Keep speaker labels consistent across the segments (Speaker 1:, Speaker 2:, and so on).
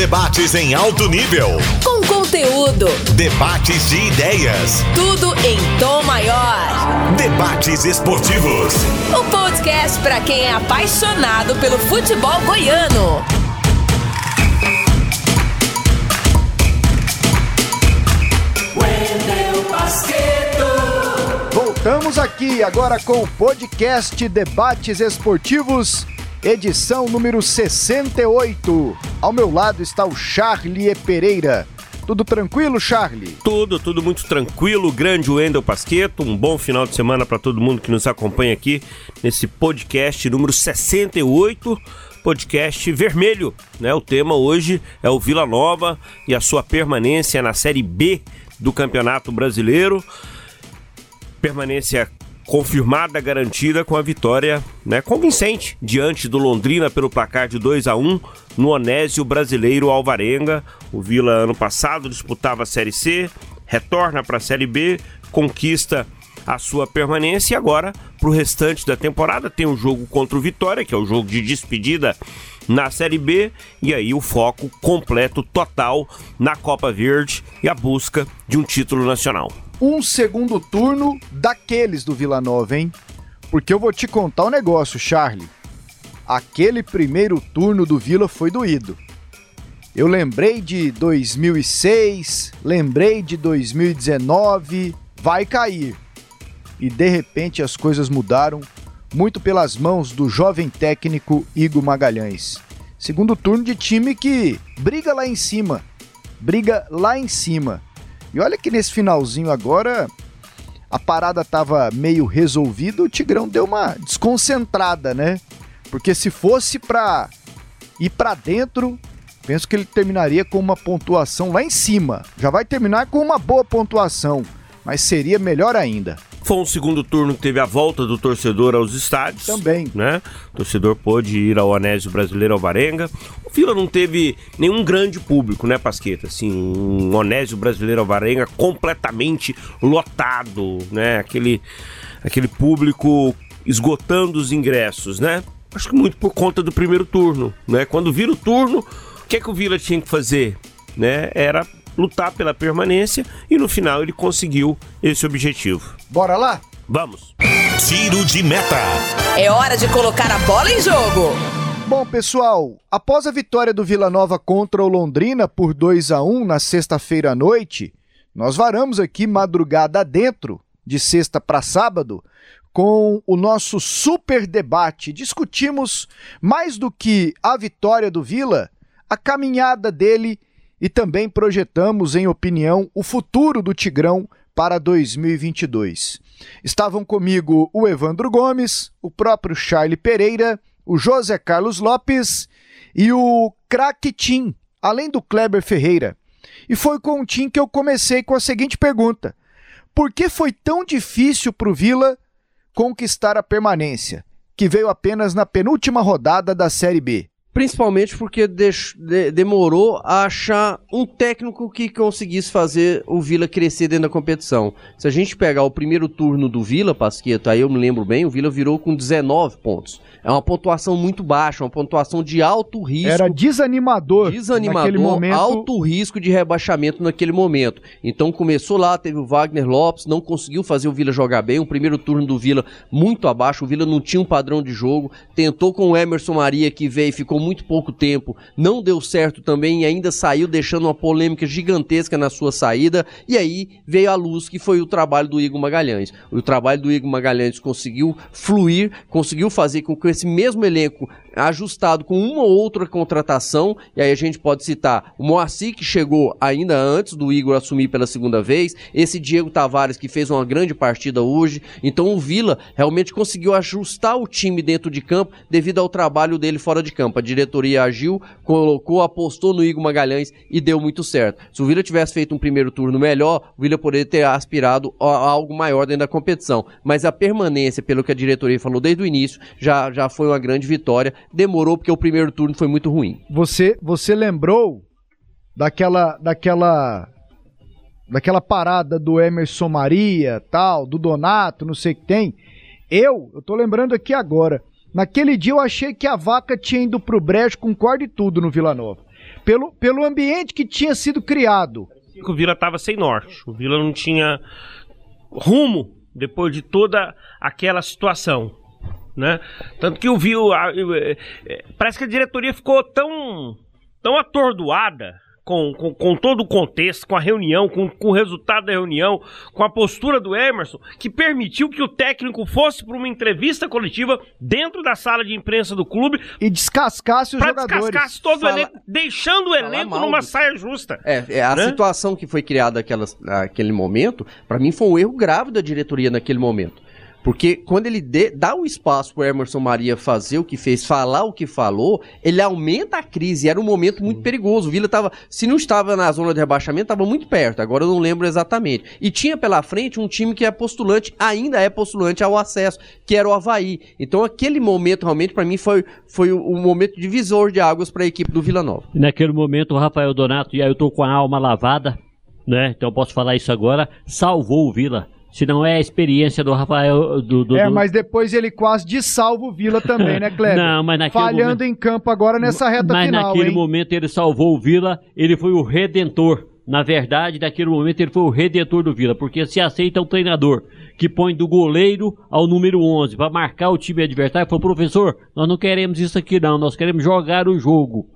Speaker 1: Debates em alto nível.
Speaker 2: Com conteúdo.
Speaker 1: Debates de ideias.
Speaker 2: Tudo em tom maior.
Speaker 1: Debates esportivos.
Speaker 2: O podcast para quem é apaixonado pelo futebol goiano.
Speaker 3: Voltamos aqui agora com o podcast Debates Esportivos, edição número 68. Ao meu lado está o Charlie Pereira. Tudo tranquilo, Charlie?
Speaker 4: Tudo, tudo muito tranquilo. Grande Wendel Pasqueto. Um bom final de semana para todo mundo que nos acompanha aqui nesse podcast número 68 podcast vermelho, né? O tema hoje é o Vila Nova e a sua permanência na Série B do Campeonato Brasileiro permanência confirmada, garantida com a vitória né, convincente diante do Londrina pelo placar de 2 a 1 no Onésio Brasileiro Alvarenga. O Vila ano passado disputava a Série C, retorna para a Série B, conquista a sua permanência e agora para o restante da temporada tem o um jogo contra o Vitória, que é o jogo de despedida na Série B, e aí o foco completo, total na Copa Verde e a busca de um título nacional
Speaker 3: um segundo turno daqueles do Vila Nova, hein? Porque eu vou te contar um negócio, Charlie. Aquele primeiro turno do Vila foi doído. Eu lembrei de 2006, lembrei de 2019, vai cair. E de repente as coisas mudaram, muito pelas mãos do jovem técnico Igor Magalhães. Segundo turno de time que briga lá em cima, briga lá em cima. E olha que nesse finalzinho agora a parada tava meio resolvida, o Tigrão deu uma desconcentrada, né? Porque se fosse para ir para dentro, penso que ele terminaria com uma pontuação lá em cima. Já vai terminar com uma boa pontuação, mas seria melhor ainda.
Speaker 4: Foi um segundo turno que teve a volta do torcedor aos estádios.
Speaker 3: Também.
Speaker 4: Né? O torcedor pôde ir ao Anésio Brasileiro Alvarenga. O Vila não teve nenhum grande público, né, Pasqueta? Assim, um Onésio Brasileiro Alvarenga completamente lotado, né? Aquele, aquele público esgotando os ingressos, né? Acho que muito por conta do primeiro turno, né? Quando vira o turno, o que é que o Vila tinha que fazer? Né? Era lutar pela permanência e no final ele conseguiu esse objetivo.
Speaker 3: Bora lá?
Speaker 4: Vamos.
Speaker 1: Tiro de meta.
Speaker 2: É hora de colocar a bola em jogo.
Speaker 3: Bom, pessoal, após a vitória do Vila Nova contra o Londrina por 2 a 1 na sexta-feira à noite, nós varamos aqui madrugada dentro, de sexta para sábado, com o nosso super debate. Discutimos mais do que a vitória do Vila, a caminhada dele e também projetamos, em opinião, o futuro do Tigrão para 2022. Estavam comigo o Evandro Gomes, o próprio Charlie Pereira, o José Carlos Lopes e o craque Tim, além do Kleber Ferreira. E foi com o Tim que eu comecei com a seguinte pergunta: Por que foi tão difícil para o Vila conquistar a permanência, que veio apenas na penúltima rodada da Série B?
Speaker 5: Principalmente porque de, demorou a achar um técnico que conseguisse fazer o Vila crescer dentro da competição. Se a gente pegar o primeiro turno do Vila, Pasqueta, aí eu me lembro bem, o Vila virou com 19 pontos. É uma pontuação muito baixa, uma pontuação de alto risco.
Speaker 3: Era desanimador.
Speaker 5: Desanimador, momento... alto risco de rebaixamento naquele momento. Então começou lá, teve o Wagner Lopes, não conseguiu fazer o Vila jogar bem. O primeiro turno do Vila muito abaixo, o Vila não tinha um padrão de jogo. Tentou com o Emerson Maria que veio e ficou muito pouco tempo, não deu certo também e ainda saiu deixando uma polêmica gigantesca na sua saída. E aí veio a luz que foi o trabalho do Igor Magalhães. O trabalho do Igor Magalhães conseguiu fluir, conseguiu fazer com que esse mesmo elenco ajustado com uma ou outra contratação, e aí a gente pode citar o Moacir, que chegou ainda antes do Igor assumir pela segunda vez, esse Diego Tavares, que fez uma grande partida hoje. Então o Vila realmente conseguiu ajustar o time dentro de campo devido ao trabalho dele fora de campo. A diretoria agiu, colocou, apostou no Igor Magalhães e deu muito certo. Se o Vila tivesse feito um primeiro turno melhor, o Vila poderia ter aspirado a algo maior dentro da competição. Mas a permanência, pelo que a diretoria falou desde o início, já, já foi uma grande vitória. Demorou porque o primeiro turno foi muito ruim.
Speaker 3: Você, você lembrou daquela, daquela, daquela parada do Emerson Maria, tal, do Donato, não sei o que tem. Eu, eu tô lembrando aqui agora. Naquele dia eu achei que a vaca tinha ido pro brejo com corda e tudo no Vila Nova. pelo, pelo ambiente que tinha sido criado.
Speaker 4: O Vila estava sem norte. O Vila não tinha rumo depois de toda aquela situação. Né? Tanto que o Vila. É, é, parece que a diretoria ficou tão, tão atordoada com, com, com, todo o contexto, com a reunião, com, com, o resultado da reunião, com a postura do Emerson, que permitiu que o técnico fosse para uma entrevista coletiva dentro da sala de imprensa do clube
Speaker 3: e descascasse os jogadores.
Speaker 4: descascasse todo Fala... o elenco, deixando o elenco numa saia justa.
Speaker 5: É, é a né? situação que foi criada naquele momento, para mim foi um erro grave da diretoria naquele momento. Porque quando ele dê, dá o espaço pro Emerson Maria fazer o que fez, falar o que falou, ele aumenta a crise. Era um momento muito perigoso. O Vila tava, se não estava na zona de rebaixamento, estava muito perto. Agora eu não lembro exatamente. E tinha pela frente um time que é postulante, ainda é postulante ao acesso, que era o Havaí. Então aquele momento realmente para mim foi, foi o, o, momento divisor de águas para a equipe do Vila Nova.
Speaker 6: Naquele momento o Rafael Donato, e aí eu tô com a alma lavada, né? Então eu posso falar isso agora, salvou o Vila se não é a experiência do Rafael. Do, do,
Speaker 3: é, mas depois ele quase dessalva o Vila também, né, Kleber?
Speaker 6: não, mas naquele
Speaker 3: Falhando
Speaker 6: momento...
Speaker 3: em campo agora nessa reta
Speaker 6: mas
Speaker 3: final.
Speaker 6: Mas naquele
Speaker 3: hein?
Speaker 6: momento ele salvou o Vila, ele foi o redentor. Na verdade, naquele momento ele foi o redentor do Vila, porque se aceita um treinador que põe do goleiro ao número 11 para marcar o time adversário, falou: professor, nós não queremos isso aqui não, nós queremos jogar o jogo.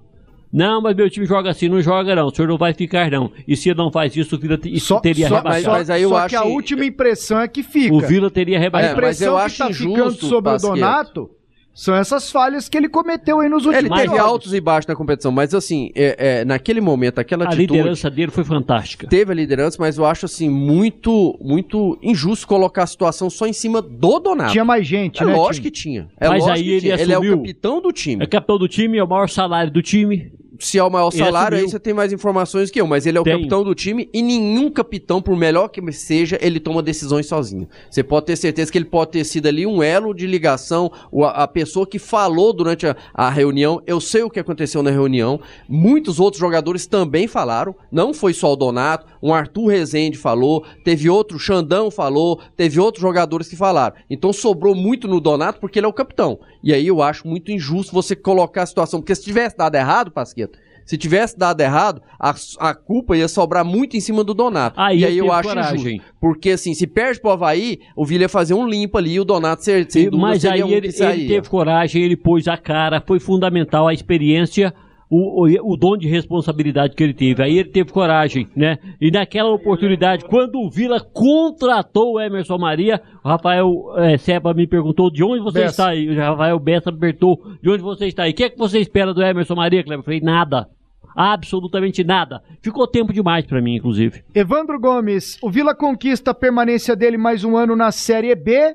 Speaker 6: Não, mas meu time joga assim, não joga não. O senhor não vai ficar não. E se ele não faz isso, o Vila isso só, teria só, rebaixado.
Speaker 3: Mas, mas aí eu só acho que a última impressão é que fica.
Speaker 6: O Vila teria rebaixado.
Speaker 3: A impressão é, mas eu acho que tá injusto, ficando sobre o Donato são essas falhas que ele cometeu aí nos últimos
Speaker 5: Ele teve altos e baixos na competição, mas assim, é, é, naquele momento, aquela
Speaker 6: a
Speaker 5: atitude...
Speaker 6: A liderança dele foi fantástica.
Speaker 5: Teve a liderança, mas eu acho assim, muito muito injusto colocar a situação só em cima do Donato.
Speaker 3: Tinha mais gente,
Speaker 5: é
Speaker 3: né?
Speaker 5: Lógico que tinha. É
Speaker 6: mas aí ele
Speaker 5: tinha.
Speaker 6: assumiu...
Speaker 5: Ele é o capitão do time.
Speaker 6: É capitão do time, é o maior salário do time
Speaker 5: se é o maior salário, aí você tem mais informações que eu, mas ele é o Tenho. capitão do time e nenhum capitão, por melhor que seja, ele toma decisões sozinho. Você pode ter certeza que ele pode ter sido ali um elo de ligação, a, pessoa que falou durante a, a reunião. Eu sei o que aconteceu na reunião. Muitos outros jogadores também falaram, não foi só o Donato, um Arthur Rezende falou, teve outro, Xandão falou, teve outros jogadores que falaram. Então sobrou muito no Donato porque ele é o capitão. E aí eu acho muito injusto você colocar a situação, porque se tivesse dado errado, Pasqueta, se tivesse dado errado, a, a culpa ia sobrar muito em cima do Donato.
Speaker 6: Aí
Speaker 5: e aí
Speaker 6: eu
Speaker 5: acho
Speaker 6: coragem.
Speaker 5: injusto. Porque assim, se perde pro Havaí, o Vila ia fazer um limpo ali e o Donato ser,
Speaker 6: dúvida, Mas aí
Speaker 5: um
Speaker 6: ele, ele teve coragem, ele pôs a cara, foi fundamental a experiência o, o, o, dom de responsabilidade que ele teve. Aí ele teve coragem, né? E naquela oportunidade, quando o Vila contratou o Emerson Maria, o Rafael é, Seba me perguntou de onde você Bessa. está aí. O Rafael Bessa me perguntou de onde você está aí. O que é que você espera do Emerson Maria, Cleber? Eu falei, nada. Absolutamente nada. Ficou tempo demais para mim, inclusive.
Speaker 3: Evandro Gomes, o Vila conquista a permanência dele mais um ano na Série B.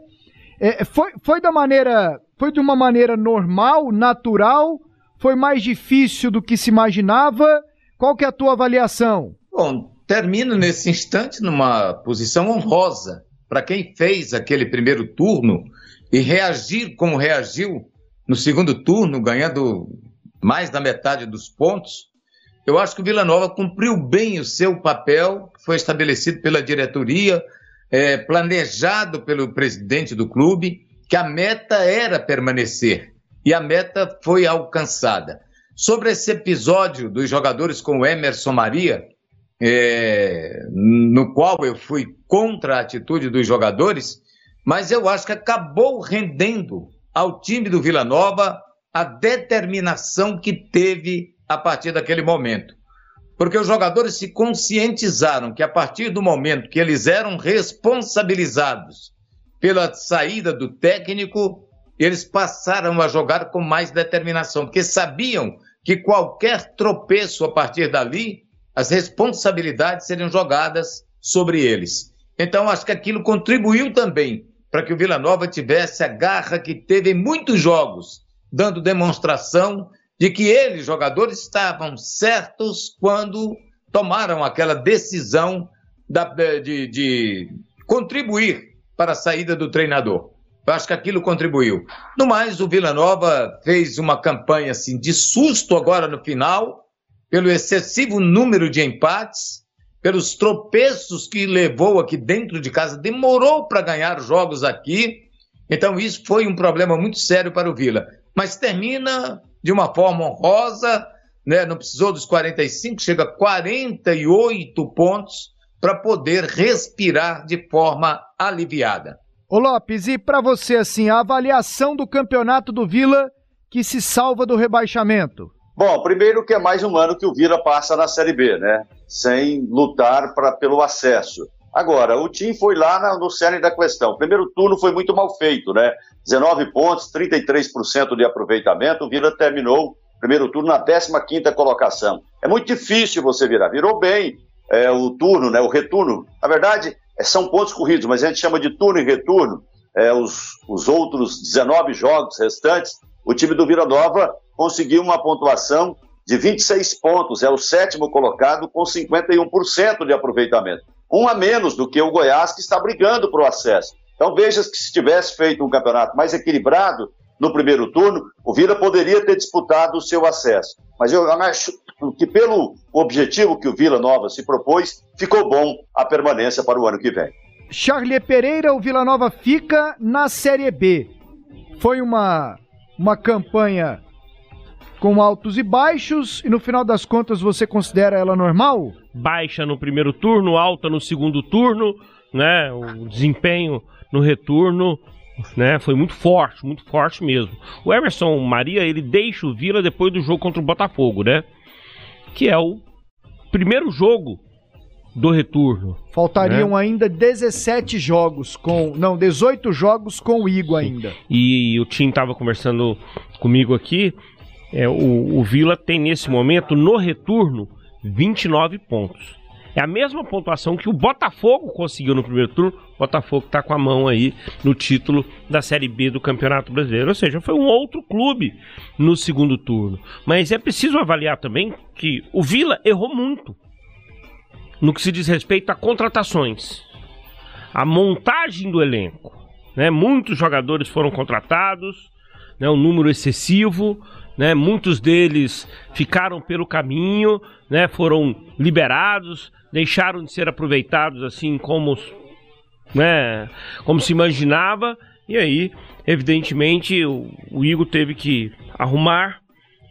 Speaker 3: É, foi, foi da maneira. Foi de uma maneira normal, natural foi mais difícil do que se imaginava? Qual que é a tua avaliação?
Speaker 7: Bom, termino nesse instante numa posição honrosa para quem fez aquele primeiro turno e reagir como reagiu no segundo turno, ganhando mais da metade dos pontos. Eu acho que o Vila Nova cumpriu bem o seu papel, que foi estabelecido pela diretoria, é, planejado pelo presidente do clube, que a meta era permanecer e a meta foi alcançada. Sobre esse episódio dos jogadores com o Emerson Maria, é, no qual eu fui contra a atitude dos jogadores, mas eu acho que acabou rendendo ao time do Vila Nova a determinação que teve a partir daquele momento. Porque os jogadores se conscientizaram que a partir do momento que eles eram responsabilizados pela saída do técnico, eles passaram a jogar com mais determinação, porque sabiam que qualquer tropeço a partir dali, as responsabilidades seriam jogadas sobre eles. Então, acho que aquilo contribuiu também para que o Vila Nova tivesse a garra que teve em muitos jogos, dando demonstração de que eles, jogadores, estavam certos quando tomaram aquela decisão de, de contribuir para a saída do treinador. Eu acho que aquilo contribuiu. No mais, o Vila Nova fez uma campanha assim de susto agora no final, pelo excessivo número de empates, pelos tropeços que levou aqui dentro de casa, demorou para ganhar jogos aqui. Então, isso foi um problema muito sério para o Vila. Mas termina de uma forma honrosa, né, não precisou dos 45, chega a 48 pontos para poder respirar de forma aliviada.
Speaker 3: Ô Lopes, e para você assim, a avaliação do campeonato do Vila que se salva do rebaixamento?
Speaker 8: Bom, primeiro que é mais um ano que o Vila passa na Série B, né? Sem lutar pra, pelo acesso. Agora, o time foi lá na, no cerne da questão. O primeiro turno foi muito mal feito, né? 19 pontos, 33% de aproveitamento. O Vila terminou o primeiro turno na 15 colocação. É muito difícil você virar. Virou bem é, o turno, né? O retorno. Na verdade, são pontos corridos, mas a gente chama de turno e retorno. É, os, os outros 19 jogos restantes, o time do Vila Nova conseguiu uma pontuação de 26 pontos, é o sétimo colocado com 51% de aproveitamento. Um a menos do que o Goiás, que está brigando para o acesso. Então veja que se tivesse feito um campeonato mais equilibrado no primeiro turno, o Vila poderia ter disputado o seu acesso. Mas eu acho que pelo objetivo que o Vila Nova se propôs, ficou bom a permanência para o ano que vem.
Speaker 3: Charlie Pereira, o Vila Nova fica na Série B. Foi uma, uma campanha com altos e baixos, e no final das contas você considera ela normal?
Speaker 4: Baixa no primeiro turno, alta no segundo turno, né? O desempenho no retorno, né? Foi muito forte, muito forte mesmo. O Emerson Maria, ele deixa o Vila depois do jogo contra o Botafogo, né? Que é o primeiro jogo do retorno.
Speaker 3: Faltariam né? ainda 17 jogos com. Não, 18 jogos com o Igor ainda.
Speaker 4: E o Tim estava conversando comigo aqui é, o, o Vila tem nesse momento, no retorno, 29 pontos. É a mesma pontuação que o Botafogo conseguiu no primeiro turno. Botafogo está com a mão aí no título da Série B do Campeonato Brasileiro. Ou seja, foi um outro clube no segundo turno. Mas é preciso avaliar também que o Vila errou muito no que se diz respeito a contratações. A montagem do elenco. Né? Muitos jogadores foram contratados, né? um número excessivo né? Muitos deles ficaram pelo caminho, né? Foram liberados, deixaram de ser aproveitados assim como, né? Como se imaginava. E aí, evidentemente, o, o Igor teve que arrumar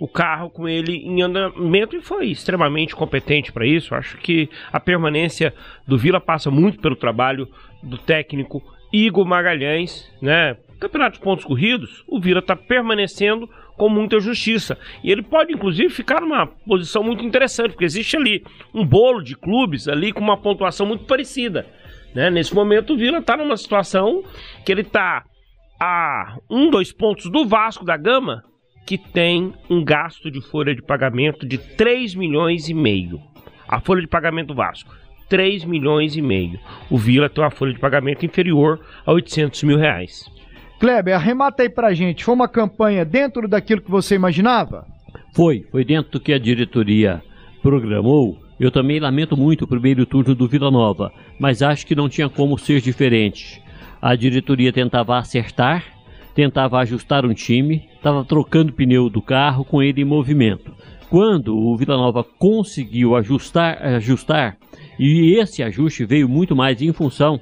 Speaker 4: o carro com ele em andamento e foi extremamente competente para isso. Acho que a permanência do Vila passa muito pelo trabalho do técnico Igor Magalhães, né? Campeonato de pontos corridos, o Vila está permanecendo com muita justiça. E ele pode, inclusive, ficar numa posição muito interessante, porque existe ali um bolo de clubes ali com uma pontuação muito parecida. Né? Nesse momento, o Vila está numa situação que ele está a um, dois pontos do Vasco da Gama, que tem um gasto de folha de pagamento de 3 milhões e meio. A folha de pagamento do Vasco, 3 milhões e meio. O Vila tem uma folha de pagamento inferior a 800 mil reais.
Speaker 3: Kleber, arremata aí pra gente. Foi uma campanha dentro daquilo que você imaginava?
Speaker 6: Foi, foi dentro do que a diretoria programou. Eu também lamento muito o primeiro turno do Vila Nova, mas acho que não tinha como ser diferente. A diretoria tentava acertar, tentava ajustar um time, estava trocando pneu do carro com ele em movimento. Quando o Vila Nova conseguiu ajustar, ajustar, e esse ajuste veio muito mais em função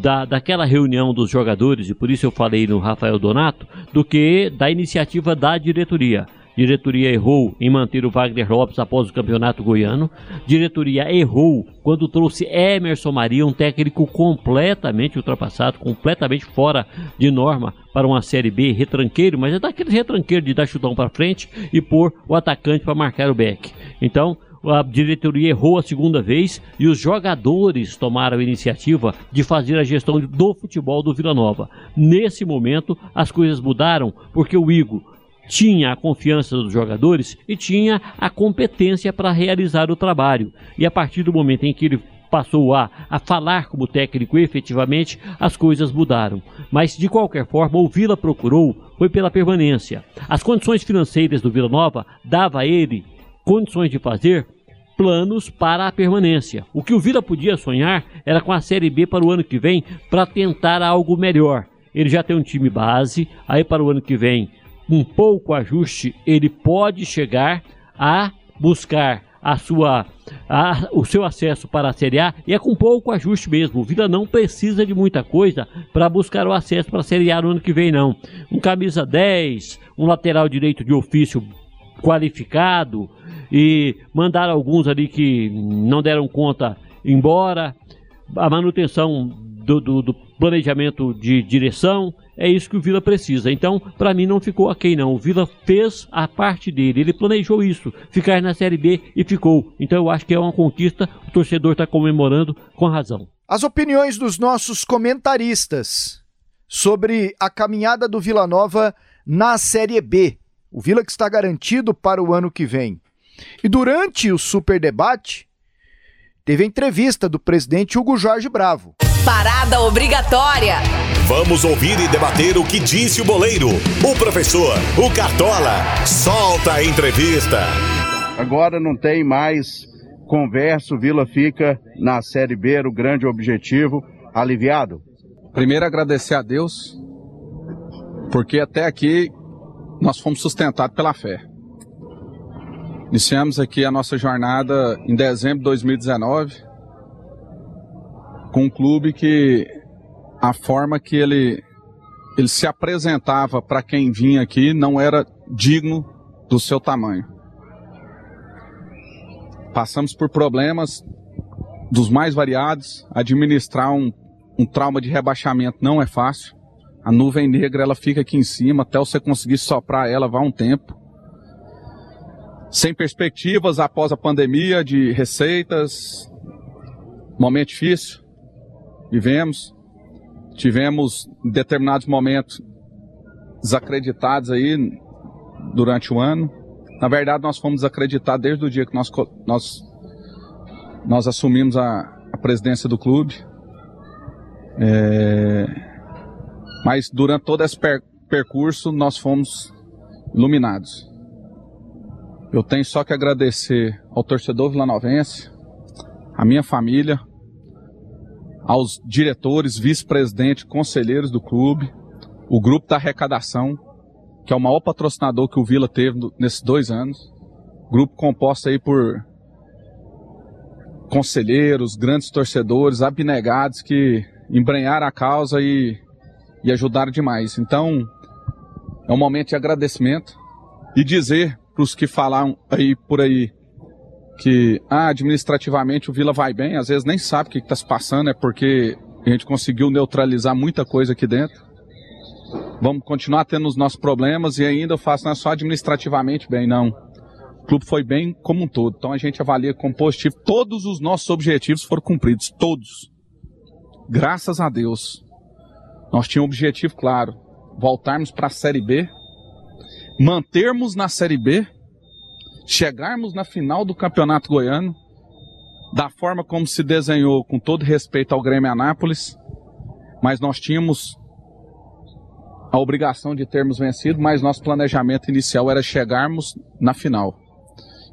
Speaker 6: da, daquela reunião dos jogadores, e por isso eu falei no Rafael Donato, do que da iniciativa da diretoria. Diretoria errou em manter o Wagner Lopes após o campeonato goiano. Diretoria errou quando trouxe Emerson Maria, um técnico completamente ultrapassado, completamente fora de norma para uma Série B, retranqueiro, mas é daqueles retranqueiros de dar chutão para frente e pôr o atacante para marcar o back. Então, a diretoria errou a segunda vez e os jogadores tomaram a iniciativa de fazer a gestão do futebol do Vila Nova. Nesse momento, as coisas mudaram porque o Igor tinha a confiança dos jogadores e tinha a competência para realizar o trabalho. E a partir do momento em que ele passou a, a falar como técnico efetivamente, as coisas mudaram. Mas de qualquer forma, o Vila procurou foi pela permanência. As condições financeiras do Vila Nova dava a ele condições de fazer planos para a permanência. O que o Vila podia sonhar era com a Série B para o ano que vem para tentar algo melhor. Ele já tem um time base, aí para o ano que vem, com pouco ajuste, ele pode chegar a buscar a sua, a, o seu acesso para a Série A e é com pouco ajuste mesmo. O Vila não precisa de muita coisa para buscar o acesso para a Série A no ano que vem, não. Um camisa 10, um lateral direito de ofício qualificado, e mandaram alguns ali que não deram conta embora. A manutenção do, do, do planejamento de direção, é isso que o Vila precisa. Então, para mim, não ficou aqui não. O Vila fez a parte dele. Ele planejou isso, ficar na Série B e ficou. Então, eu acho que é uma conquista. O torcedor está comemorando com razão.
Speaker 3: As opiniões dos nossos comentaristas sobre a caminhada do Vila Nova na Série B. O Vila que está garantido para o ano que vem. E durante o super debate, teve a entrevista do presidente Hugo Jorge Bravo.
Speaker 2: Parada obrigatória.
Speaker 1: Vamos ouvir e debater o que disse o boleiro, o professor, o Cartola. Solta a entrevista.
Speaker 9: Agora não tem mais conversa, o Vila fica na Série B, era o grande objetivo. Aliviado?
Speaker 10: Primeiro agradecer a Deus, porque até aqui nós fomos sustentados pela fé. Iniciamos aqui a nossa jornada em dezembro de 2019 com um clube que a forma que ele ele se apresentava para quem vinha aqui não era digno do seu tamanho. Passamos por problemas dos mais variados. Administrar um, um trauma de rebaixamento não é fácil. A nuvem negra ela fica aqui em cima até você conseguir soprar ela vai um tempo. Sem perspectivas após a pandemia de receitas, momento difícil vivemos. Tivemos em determinados momentos desacreditados aí durante o ano. Na verdade, nós fomos desacreditados desde o dia que nós, nós, nós assumimos a, a presidência do clube. É, mas durante todo esse per, percurso, nós fomos iluminados. Eu tenho só que agradecer ao torcedor vilanovense, à minha família, aos diretores, vice-presidente, conselheiros do clube, o grupo da arrecadação, que é o maior patrocinador que o Vila teve nesses dois anos. Grupo composto aí por conselheiros, grandes torcedores, abnegados que embrenharam a causa e, e ajudaram demais. Então, é um momento de agradecimento e dizer para os que falaram aí por aí que ah, administrativamente o Vila vai bem, às vezes nem sabe o que está se passando, é porque a gente conseguiu neutralizar muita coisa aqui dentro. Vamos continuar tendo os nossos problemas e ainda eu faço não é só administrativamente bem, não. O clube foi bem como um todo. Então a gente avalia como positivo. Todos os nossos objetivos foram cumpridos, todos. Graças a Deus. Nós tínhamos um objetivo claro: voltarmos para a Série B, mantermos na Série B chegarmos na final do Campeonato Goiano, da forma como se desenhou, com todo respeito ao Grêmio Anápolis, mas nós tínhamos a obrigação de termos vencido, mas nosso planejamento inicial era chegarmos na final.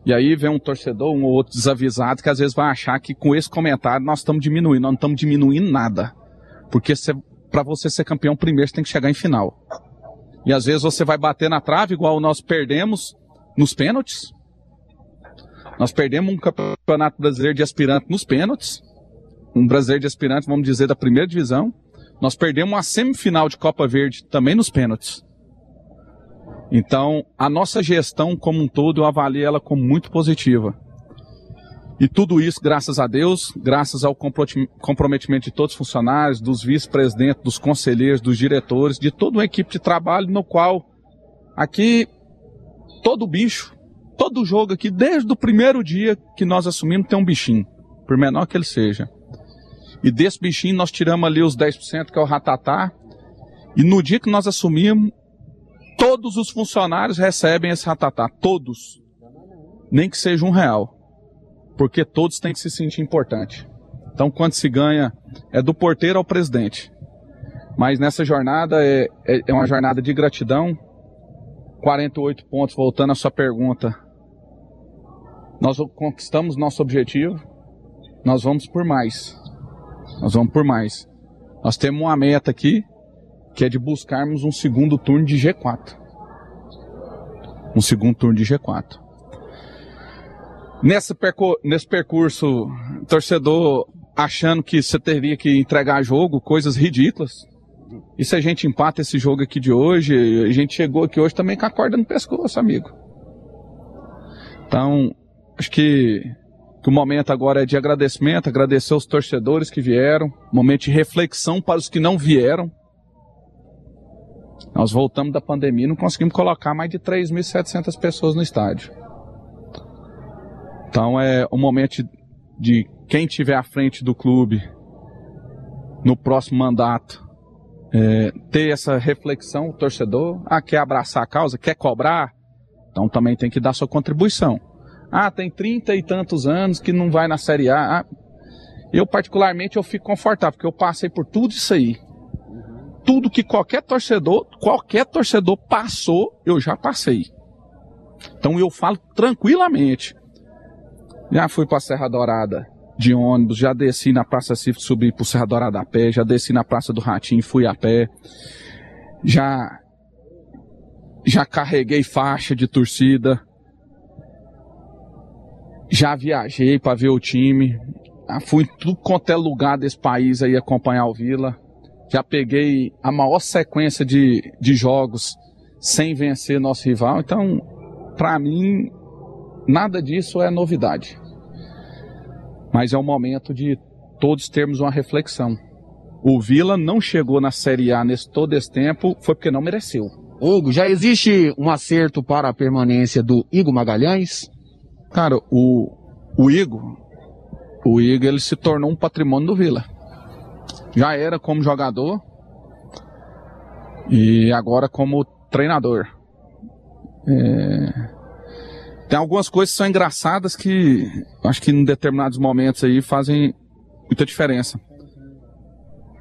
Speaker 10: E aí vem um torcedor, um ou outro desavisado, que às vezes vai achar que com esse comentário nós estamos diminuindo. Nós não estamos diminuindo nada. Porque para você ser campeão, primeiro você tem que chegar em final. E às vezes você vai bater na trave, igual nós perdemos nos pênaltis. Nós perdemos um campeonato brasileiro de aspirante nos pênaltis. Um brasileiro de aspirante, vamos dizer, da primeira divisão. Nós perdemos uma semifinal de Copa Verde também nos pênaltis. Então, a nossa gestão como um todo, eu avalio ela como muito positiva. E tudo isso, graças a Deus, graças ao comprometimento de todos os funcionários, dos vice-presidentes, dos conselheiros, dos diretores, de toda uma equipe de trabalho no qual aqui todo bicho todo jogo aqui, desde o primeiro dia que nós assumimos, tem um bichinho, por menor que ele seja. E desse bichinho nós tiramos ali os 10%, que é o ratatá. E no dia que nós assumimos, todos os funcionários recebem esse ratatá. Todos. Nem que seja um real. Porque todos têm que se sentir importante. Então, quando se ganha, é do porteiro ao presidente. Mas nessa jornada é, é, é uma jornada de gratidão. 48 pontos, voltando à sua pergunta. Nós conquistamos nosso objetivo, nós vamos por mais. Nós vamos por mais. Nós temos uma meta aqui, que é de buscarmos um segundo turno de G4. Um segundo turno de G4. Nesse, nesse percurso, torcedor achando que você teria que entregar jogo, coisas ridículas. E se a gente empata esse jogo aqui de hoje, a gente chegou aqui hoje também com a corda no pescoço, amigo. Então, acho que, que o momento agora é de agradecimento, agradecer os torcedores que vieram, momento de reflexão para os que não vieram. Nós voltamos da pandemia e não conseguimos colocar mais de 3.700 pessoas no estádio. Então é o momento de, quem estiver à frente do clube no próximo mandato é, ter essa reflexão, o torcedor, ah, quer abraçar a causa, quer cobrar, então também tem que dar sua contribuição. Ah, tem trinta e tantos anos que não vai na Série A. Ah, eu, particularmente, eu fico confortável, porque eu passei por tudo isso aí. Tudo que qualquer torcedor, qualquer torcedor passou, eu já passei. Então eu falo tranquilamente. Já fui para Serra Dourada de ônibus, já desci na Praça Cívica, subi pro Serra Dourada a pé, já desci na Praça do Ratinho, fui a pé. Já já carreguei faixa de torcida. Já viajei para ver o time. Já fui em tudo quanto é lugar desse país aí acompanhar o Vila. Já peguei a maior sequência de, de jogos sem vencer nosso rival. Então, para mim, nada disso é novidade. Mas é um momento de todos termos uma reflexão. O Vila não chegou na Série A nesse todo esse tempo, foi porque não mereceu.
Speaker 11: Hugo, já existe um acerto para a permanência do Igor Magalhães?
Speaker 10: Cara, o, o Igor, o Igor ele se tornou um patrimônio do Vila. Já era como jogador e agora como treinador. É... Tem algumas coisas que são engraçadas que acho que em determinados momentos aí fazem muita diferença.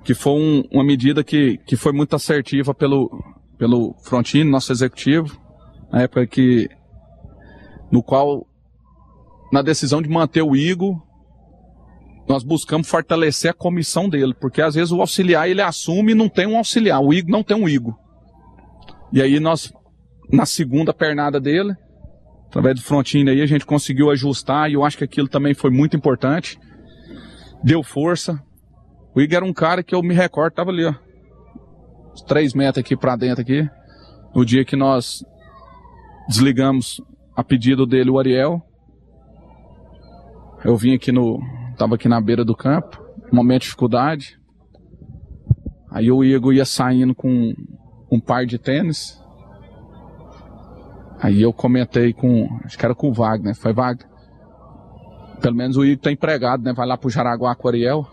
Speaker 10: Que foi um, uma medida que, que foi muito assertiva pelo, pelo Frontino, nosso executivo, na época que no qual na decisão de manter o Igor, nós buscamos fortalecer a comissão dele, porque às vezes o auxiliar ele assume e não tem um auxiliar, o Igor não tem um Igor. E aí nós na segunda pernada dele, através do Frontino aí a gente conseguiu ajustar e eu acho que aquilo também foi muito importante. Deu força. O Igor era um cara que eu me recordo, tava ali, ó, uns 3 metros aqui para dentro aqui. No dia que nós desligamos a pedido dele o Ariel. Eu vim aqui no. Tava aqui na beira do campo, momento de dificuldade. Aí o Igor ia saindo com um par de tênis. Aí eu comentei com. Acho que era com o Wagner. Foi Wagner. Pelo menos o Igor tá empregado, né? Vai lá pro Jaraguá com o Ariel.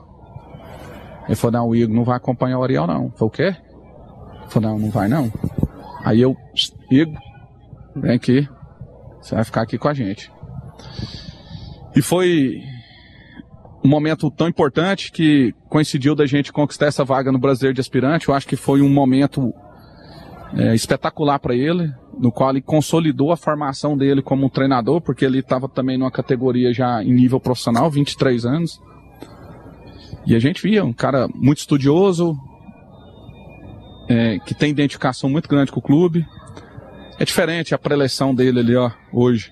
Speaker 10: Ele falou, não, o Igor não vai acompanhar o Ariel, não. Foi o quê? Falei, não, não vai não. Aí eu, Igor, vem aqui, você vai ficar aqui com a gente. E foi um momento tão importante que coincidiu da gente conquistar essa vaga no Brasileiro de Aspirante. Eu acho que foi um momento é, espetacular para ele, no qual ele consolidou a formação dele como treinador, porque ele estava também numa categoria já em nível profissional, 23 anos. E a gente via um cara muito estudioso, é, que tem identificação muito grande com o clube. É diferente a preleção dele ali, ó, hoje.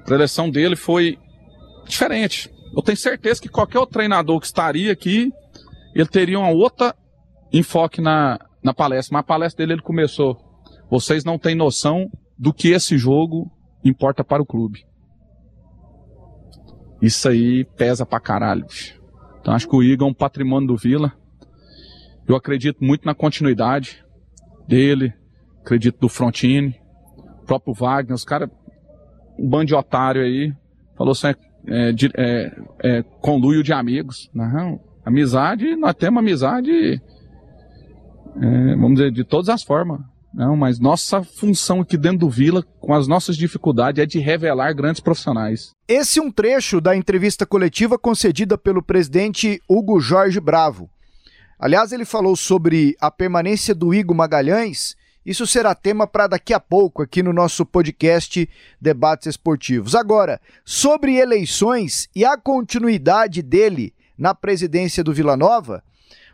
Speaker 10: A preleção dele foi diferente. Eu tenho certeza que qualquer outro treinador que estaria aqui, ele teria uma outra enfoque na, na palestra. Mas a palestra dele ele começou. Vocês não têm noção do que esse jogo importa para o clube. Isso aí pesa pra caralho. Então acho que o Igor é um patrimônio do Vila. Eu acredito muito na continuidade dele, acredito do Frontini, próprio Wagner, os caras, um bando de otário aí, falou assim, é, é, é, conluio de amigos. Não, amizade, nós temos amizade, é, vamos dizer, de todas as formas. Não, mas nossa função aqui dentro do Vila, com as nossas dificuldades, é de revelar grandes profissionais.
Speaker 3: Esse é um trecho da entrevista coletiva concedida pelo presidente Hugo Jorge Bravo. Aliás, ele falou sobre a permanência do Igor Magalhães. Isso será tema para daqui a pouco aqui no nosso podcast Debates Esportivos. Agora, sobre eleições e a continuidade dele na presidência do Vila Nova,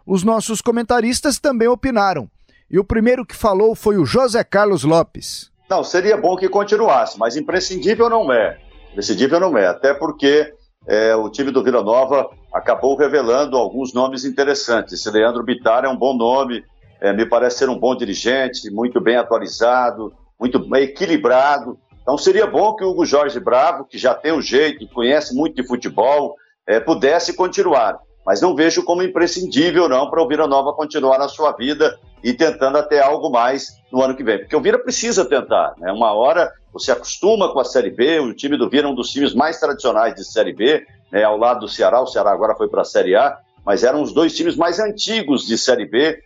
Speaker 3: os nossos comentaristas também opinaram. E o primeiro que falou foi o José Carlos Lopes.
Speaker 8: Não, seria bom que continuasse, mas imprescindível não é. Imprescindível não é, até porque é, o time do Vila Nova acabou revelando alguns nomes interessantes. Esse Leandro Bittar é um bom nome, é, me parece ser um bom dirigente, muito bem atualizado, muito bem equilibrado. Então seria bom que o Hugo Jorge Bravo, que já tem o jeito, conhece muito de futebol, é, pudesse continuar. Mas não vejo como imprescindível não para o Vila Nova continuar na sua vida e tentando até algo mais no ano que vem. Porque o Vila precisa tentar. Né? Uma hora você acostuma com a Série B, o time do Vila é um dos times mais tradicionais de Série B, né? ao lado do Ceará, o Ceará agora foi para a Série A, mas eram os dois times mais antigos de Série B,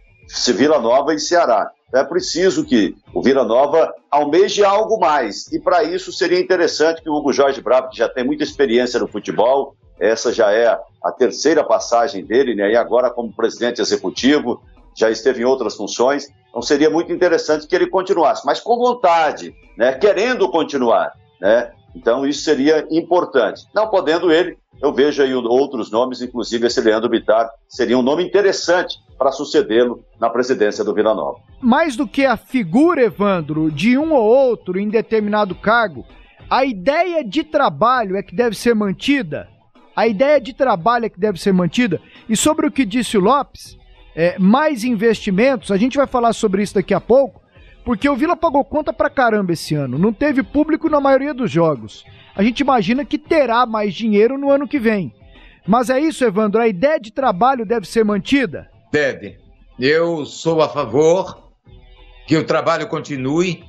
Speaker 8: Vila Nova e Ceará. Então é preciso que o Vila Nova almeje algo mais. E para isso seria interessante que o Hugo Jorge Bravo, que já tem muita experiência no futebol, essa já é a terceira passagem dele, né? E agora como presidente executivo, já esteve em outras funções. Então seria muito interessante que ele continuasse, mas com vontade, né? Querendo continuar, né? Então isso seria importante. Não podendo ele, eu vejo aí outros nomes, inclusive esse Leandro Bittar, seria um nome interessante para sucedê-lo na presidência do Vila Nova.
Speaker 3: Mais do que a figura, Evandro, de um ou outro em determinado cargo, a ideia de trabalho é que deve ser mantida. A ideia de trabalho é que deve ser mantida. E sobre o que disse o Lopes, é, mais investimentos, a gente vai falar sobre isso daqui a pouco, porque o Vila pagou conta pra caramba esse ano. Não teve público na maioria dos jogos. A gente imagina que terá mais dinheiro no ano que vem. Mas é isso, Evandro, a ideia de trabalho deve ser mantida?
Speaker 7: Deve. Eu sou a favor que o trabalho continue,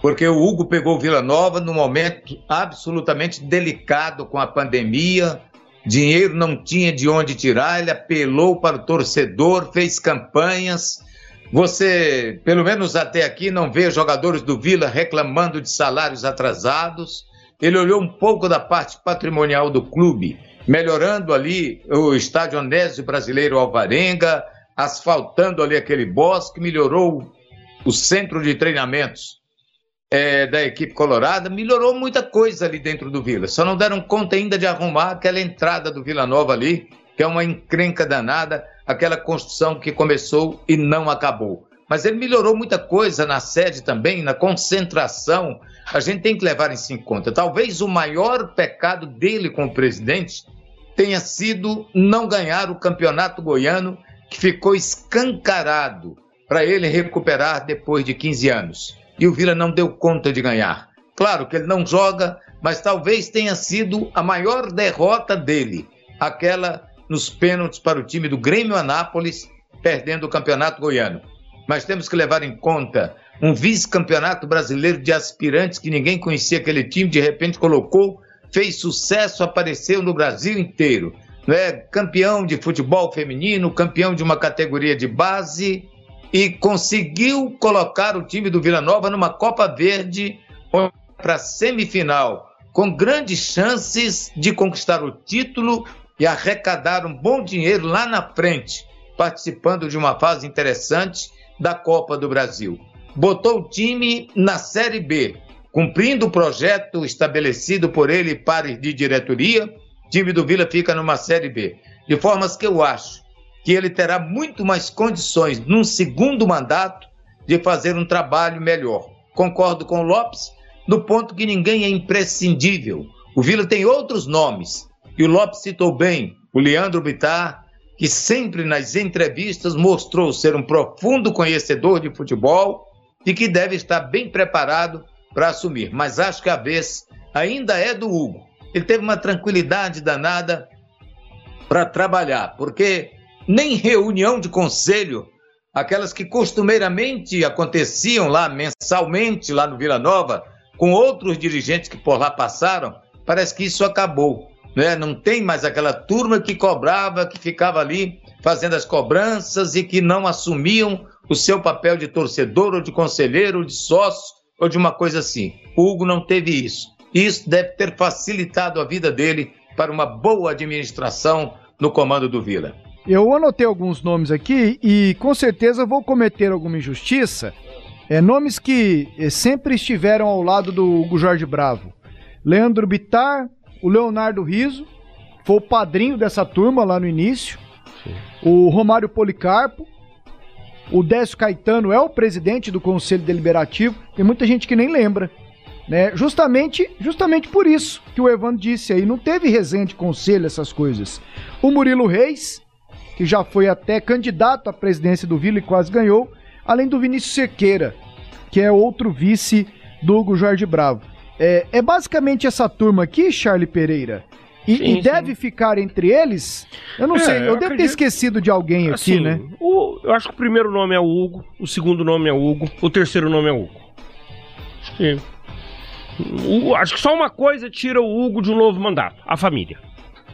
Speaker 7: porque o Hugo pegou Vila Nova num momento absolutamente delicado com a pandemia. Dinheiro não tinha de onde tirar, ele apelou para o torcedor, fez campanhas você, pelo menos até aqui, não vê jogadores do Vila reclamando de salários atrasados. Ele olhou um pouco da parte patrimonial do clube, melhorando ali o estádio Onésio Brasileiro Alvarenga, asfaltando ali aquele bosque, melhorou o centro de treinamentos é, da equipe colorada, melhorou muita coisa ali dentro do Vila. Só não deram conta ainda de arrumar aquela entrada do Vila Nova ali, que é uma encrenca danada aquela construção que começou e não acabou. Mas ele melhorou muita coisa na sede também, na concentração. A gente tem que levar isso em conta. Talvez o maior pecado dele com o presidente tenha sido não ganhar o campeonato goiano, que ficou escancarado para ele recuperar depois de 15 anos. E o Vila não deu conta de ganhar. Claro que ele não joga, mas talvez tenha sido a maior derrota dele, aquela nos pênaltis para o time do Grêmio Anápolis, perdendo o campeonato goiano. Mas temos que levar em conta um vice-campeonato brasileiro de aspirantes que ninguém conhecia aquele time, de repente colocou, fez sucesso, apareceu no Brasil inteiro. Não é? Campeão de futebol feminino, campeão de uma categoria de base e conseguiu colocar o time do Vila Nova numa Copa Verde para semifinal, com grandes chances de conquistar o título e arrecadaram bom dinheiro lá na frente, participando de uma fase interessante da Copa do Brasil. Botou o time na Série B, cumprindo o projeto estabelecido por ele e pares de diretoria, o time do Vila fica numa Série B. De formas que eu acho que ele terá muito mais condições, num segundo mandato, de fazer um trabalho melhor. Concordo com o Lopes, no ponto que ninguém é imprescindível. O Vila tem outros nomes, e o Lopes citou bem o Leandro Bittar, que sempre nas entrevistas mostrou ser um profundo conhecedor de futebol e que deve estar bem preparado para assumir. Mas acho que a vez ainda é do Hugo. Ele teve uma tranquilidade danada para trabalhar, porque nem reunião de conselho, aquelas que costumeiramente aconteciam lá mensalmente, lá no Vila Nova, com outros dirigentes que por lá passaram, parece que isso acabou né? não tem mais aquela turma que cobrava, que ficava ali fazendo as cobranças e que não assumiam o seu papel de torcedor ou de conselheiro ou de sócio ou de uma coisa assim. O Hugo não teve isso. Isso deve ter facilitado a vida dele para uma boa administração no comando do Vila.
Speaker 3: Eu anotei alguns nomes aqui e com certeza vou cometer alguma injustiça. É, nomes que é, sempre estiveram ao lado do Hugo Jorge Bravo. Leandro Bitar, o Leonardo Riso, foi o padrinho dessa turma lá no início. Sim. O Romário Policarpo. O Décio Caetano é o presidente do Conselho Deliberativo. Tem muita gente que nem lembra. Né? Justamente, justamente por isso que o Evandro disse aí, não teve resenha de conselho, essas coisas. O Murilo Reis, que já foi até candidato à presidência do Vila e quase ganhou, além do Vinícius Sequeira, que é outro vice do Hugo Jorge Bravo. É, é basicamente essa turma aqui, Charlie Pereira? E,
Speaker 4: Sim,
Speaker 3: e deve ficar entre eles? Eu não
Speaker 4: É,
Speaker 3: sei, eu,
Speaker 4: eu
Speaker 3: devo ter
Speaker 4: acredito-
Speaker 3: esquecido de alguém aqui,
Speaker 4: Assim,
Speaker 3: né?
Speaker 4: o- eu acho que o primeiro nome é o Hugo, o segundo nome é o Hugo, o terceiro nome é o Hugo. Acho que, o- acho que só uma coisa tira o Hugo de um novo mandato: a família.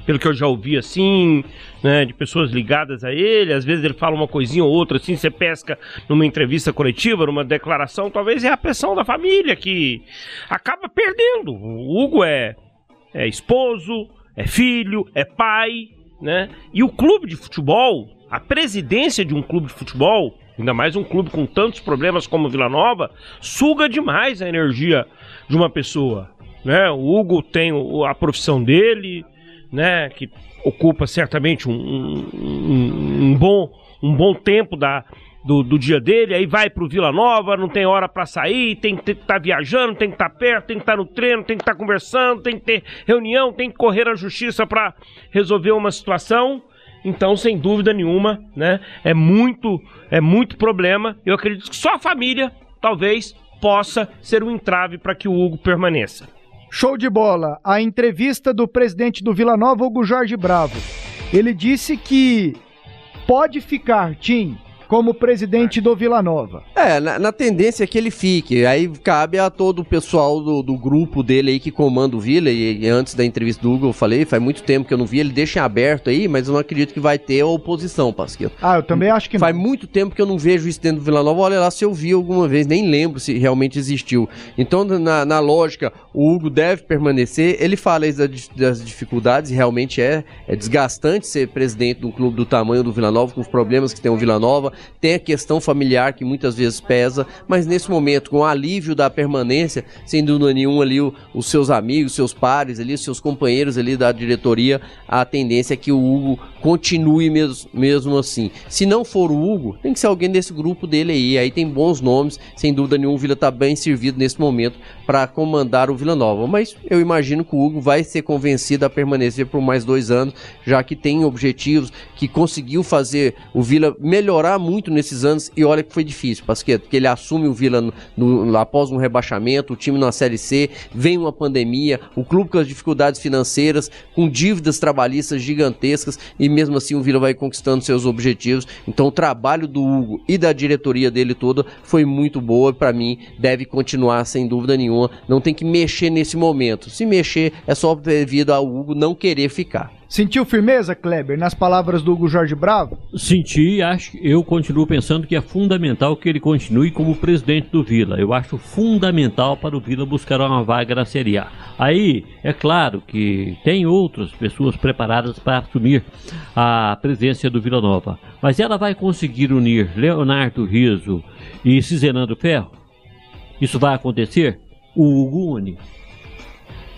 Speaker 4: Pelo que eu já ouvi assim, né, de pessoas ligadas a ele, às vezes ele fala uma coisinha ou outra, assim, você pesca numa entrevista coletiva, numa declaração, talvez é a pressão da família que acaba perdendo. O Hugo é, é esposo, é filho, é pai, né? E o clube de futebol, a presidência de um clube de futebol, ainda mais um clube com tantos problemas como o Vila Nova, suga demais a energia de uma pessoa, né? O Hugo tem a profissão dele, né? Que ocupa certamente um, um- um- bom, um bom tempo da, do, do dia dele, aí vai pro Vila Nova, não tem hora pra sair, tem que estar viajando, tem que estar perto, tem que estar no treino, tem que estar conversando, tem que ter reunião, tem que correr à justiça pra resolver uma situação. Então, sem dúvida nenhuma, né, é muito, é muito problema. Eu acredito que só a família, talvez, possa ser um entrave para que o Hugo permaneça.
Speaker 3: Show de bola. A entrevista do presidente do Vila Nova, Hugo Jorge Bravo. Ele disse que pode ficar, Tim, como presidente do Vila Nova.
Speaker 5: É, na, na tendência é que ele fique. Aí cabe a todo o pessoal do, do grupo dele aí que comanda o Vila. E, e antes da entrevista do Hugo eu falei, faz muito tempo que eu não vi. Ele deixa em aberto aí, mas eu não acredito que vai ter oposição, Pasqueto.
Speaker 3: Ah, eu também acho que não.
Speaker 5: Faz muito tempo que eu não vejo isso dentro do Vila Nova. Olha lá se eu vi alguma vez, nem lembro se realmente existiu. Então, na, na lógica, o Hugo deve permanecer. Ele fala aí das, das dificuldades, e realmente é, é desgastante ser presidente de um clube do tamanho do Vila Nova, com os problemas que tem o Vila Nova. Tem a questão familiar que muitas vezes pesa, mas nesse momento, com o alívio da permanência, sem dúvida nenhuma ali os seus amigos, seus pares ali, seus companheiros ali da diretoria, a tendência é que o Hugo continue mesmo, mesmo assim. Se não for o Hugo, tem que ser alguém desse grupo dele aí. Aí tem bons nomes, sem dúvida nenhuma, o Vila tá bem servido nesse momento para comandar o Vila Nova. Mas eu imagino que o Hugo vai ser convencido a permanecer por mais dois anos, já que tem objetivos, que conseguiu fazer o Vila melhorar muito nesses anos. E olha que foi difícil, Pasqueto, porque ele assume o Vila no- no- após um rebaixamento, o time na Série C, vem uma pandemia, o clube com as dificuldades financeiras, com dívidas trabalhistas gigantescas, e mesmo assim o Vila vai conquistando seus objetivos. Então o trabalho do Hugo e da diretoria dele toda foi muito boa, para mim deve continuar sem dúvida nenhuma. Não tem que mexer nesse momento. Se mexer é só devido ao Hugo não querer ficar.
Speaker 3: Sentiu firmeza, Kleber, nas palavras do Hugo Jorge Bravo?
Speaker 6: Senti, acho, eu continuo pensando que é fundamental que ele continue como presidente do Vila. Eu acho fundamental para o Vila buscar uma vaga na Série A. Aí, é claro que tem outras pessoas preparadas para assumir a presidência do Vila Nova, mas ela vai conseguir unir Leonardo Riso e Cizenando Ferro? Isso vai acontecer? O Hugo une.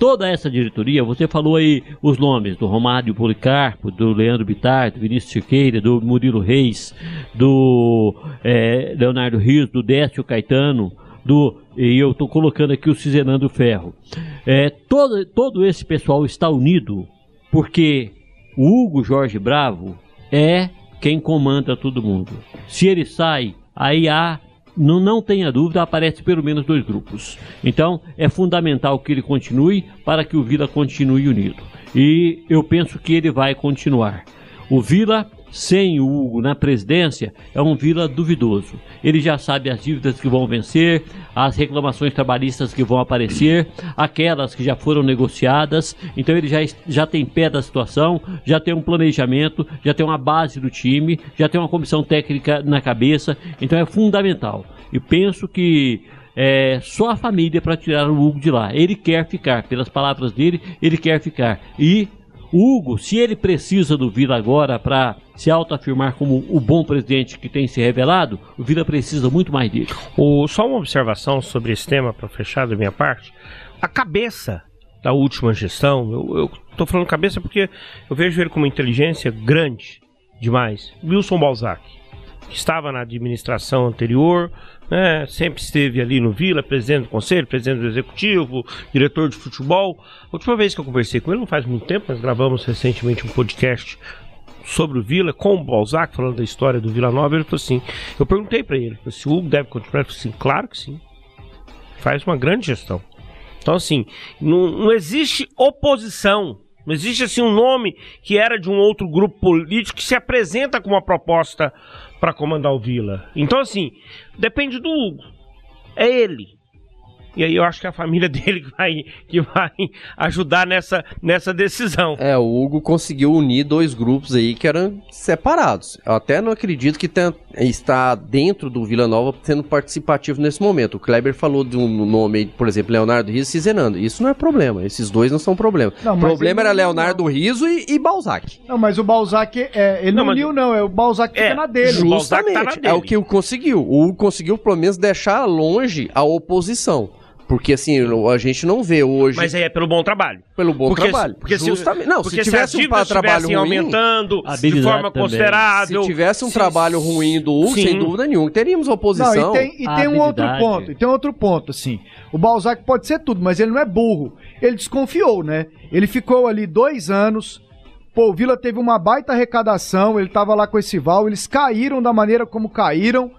Speaker 6: Toda essa diretoria, você falou aí os nomes do Romário Policarpo, do Leandro Bittar, do Vinícius Siqueira, do Murilo Reis, do eh, Leonardo Rios, do Décio Caetano, do e eu estou colocando aqui o Cizenando Ferro. É, todo, todo esse pessoal está unido porque o Hugo Jorge Bravo é quem comanda todo mundo. Se ele sai, aí há não, não tenha dúvida, aparece pelo menos dois grupos. Então, é fundamental que ele continue para que o Vila continue unido. E eu penso que ele vai continuar. O Vila, sem o Hugo na presidência, é um Vila duvidoso. Ele já sabe as dívidas que vão vencer, as reclamações trabalhistas que vão aparecer, aquelas que já foram negociadas. Então ele já, já tem pé da situação, já tem um planejamento, já tem uma base do time, já tem uma comissão técnica na cabeça. Então é fundamental. E penso que é só a família para tirar o Hugo de lá. Ele quer ficar, pelas palavras dele, ele quer ficar. E Hugo, se ele precisa do Vila agora para se autoafirmar como o bom presidente que tem se revelado, o Vila precisa muito mais dele.
Speaker 4: O, só uma observação sobre esse tema, para fechar da minha parte. A cabeça da última gestão, eu, tô falando cabeça porque eu vejo ele com uma inteligência grande demais. Wilson Balzac, que estava na administração anterior, né, sempre esteve ali no Vila, presidente do conselho, presidente do executivo, diretor de futebol. A última vez que eu conversei com ele, não faz muito tempo, nós gravamos recentemente um podcast sobre o Vila com o Balzac, falando da história do Vila Nova. Ele falou assim: eu perguntei para ele se o Hugo deve continuar. Ele falou assim: claro que sim. Faz uma grande gestão. Então, assim, não, não existe oposição. Não existe assim um nome que era de um outro grupo político que se apresenta com uma proposta para comandar o Vila. Então, assim, depende do Hugo. É ele. E aí eu acho que a família dele que vai, que vai ajudar nessa, nessa decisão.
Speaker 5: É, o Hugo conseguiu unir dois grupos aí que eram separados. Eu até não acredito que tem, está dentro do Vila Nova sendo participativo nesse momento. O Kleber falou de um nome, por exemplo, Leonardo Riso e Zenando. Isso não é problema. Esses dois não são problema. O problema era Leonardo Riso e, e Balzac.
Speaker 3: Não, mas o Balzac, é, ele não,
Speaker 5: Não, mas-
Speaker 3: uniu, não. É o Balzac fica na dele.
Speaker 5: Justamente. É o que o conseguiu. O Hugo conseguiu, pelo menos, deixar longe a oposição. Porque, assim, a gente não vê hoje.
Speaker 4: Mas aí é pelo bom trabalho.
Speaker 5: Pelo bom
Speaker 4: Porque se-
Speaker 5: trabalho.
Speaker 4: porque se-
Speaker 5: Justamente. não,
Speaker 4: porque
Speaker 5: se
Speaker 4: se
Speaker 5: tivesse um
Speaker 4: dívidas
Speaker 5: trabalho ruim,
Speaker 4: aumentando de forma considerável.
Speaker 5: Se tivesse um
Speaker 4: se-
Speaker 5: trabalho ruim do
Speaker 4: Sim.
Speaker 5: sem dúvida nenhuma, teríamos oposição.
Speaker 3: Não, e tem, e tem um outro ponto, e tem outro ponto, assim. O Balzac pode ser tudo, mas ele não é burro. Ele desconfiou, né? Ele ficou ali dois anos. Pô, o Vila teve uma baita arrecadação, ele tava lá com esse Val, eles caíram da maneira como caíram.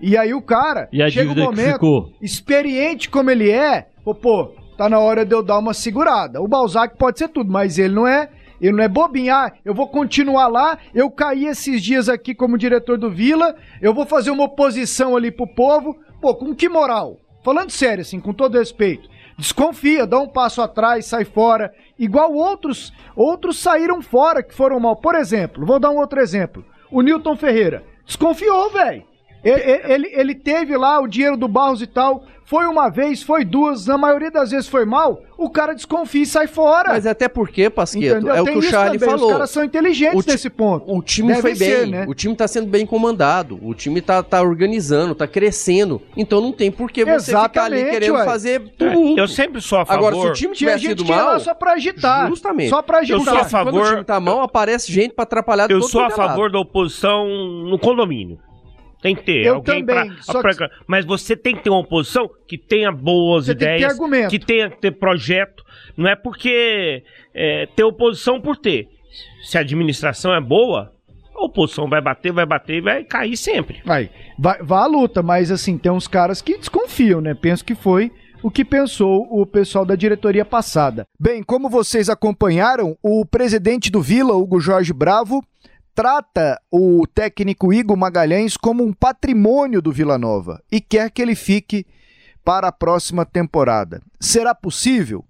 Speaker 3: E aí o cara,
Speaker 6: E a
Speaker 3: chega um momento,
Speaker 6: ficou?
Speaker 3: experiente como ele é, pô, pô, tá na hora de eu dar uma segurada. O Balzac pode ser tudo, mas ele não é, ele não é bobinho. Ah, eu vou continuar lá, eu caí esses dias aqui como diretor do Vila, eu vou fazer uma oposição ali pro povo. Pô, com que moral? Falando sério, assim, com todo respeito. Desconfia, dá um passo atrás, sai fora. Igual outros, outros saíram fora que foram mal. Por exemplo, vou dar um outro exemplo. O Newton Ferreira. Desconfiou, velho. Ele, ele, ele teve lá o dinheiro do Barros e tal. Foi uma vez, foi duas, na maioria das vezes foi mal. O cara desconfia e sai fora.
Speaker 5: Mas até porque, Pasqueto,
Speaker 3: Entendeu?
Speaker 5: é o
Speaker 3: Tem
Speaker 5: que o Charlie
Speaker 3: também,
Speaker 5: falou.
Speaker 3: Os caras são inteligentes
Speaker 5: ti-
Speaker 3: nesse ponto.
Speaker 5: O time
Speaker 3: Devem
Speaker 5: foi bem,
Speaker 3: ser, né?
Speaker 5: o time tá sendo bem comandado, o time tá, tá organizando, tá crescendo. Então não tem por que você ficar ali
Speaker 3: Exatamente,
Speaker 5: querendo
Speaker 3: ué.
Speaker 5: fazer
Speaker 4: É,
Speaker 5: tudo.
Speaker 4: eu sempre sou a
Speaker 5: Agora, se
Speaker 4: favor-
Speaker 5: o time
Speaker 3: Tinha
Speaker 5: tivesse
Speaker 3: gente
Speaker 5: ido
Speaker 3: que ia lá
Speaker 5: mal,
Speaker 3: só pra agitar.
Speaker 5: justamente.
Speaker 3: Só pra
Speaker 4: Eu
Speaker 3: agitar.
Speaker 4: sou a favor-
Speaker 5: Quando o time tá mal, aparece gente pra atrapalhar
Speaker 4: Eu
Speaker 5: todo
Speaker 4: sou a
Speaker 5: é lado.
Speaker 4: favor da oposição no condomínio. Tem que ter
Speaker 3: Eu
Speaker 4: alguém
Speaker 3: também,
Speaker 4: pra,
Speaker 3: que-
Speaker 4: Mas você tem que ter uma oposição que tenha boas
Speaker 3: Você que
Speaker 4: ideias,
Speaker 3: argumento.
Speaker 4: que tenha que ter projeto. Não é porque é, ter oposição por ter. Se a administração é boa, a oposição vai bater, vai bater e vai cair sempre.
Speaker 3: Vai, vai, vai à luta, mas assim, tem uns caras que desconfiam, né? Penso que foi o que pensou o pessoal da diretoria passada. Bem, como vocês acompanharam, o presidente do Vila, Hugo Jorge Bravo, trata o técnico Igor Magalhães como um patrimônio do Vila Nova e quer que ele fique para a próxima temporada. Será possível?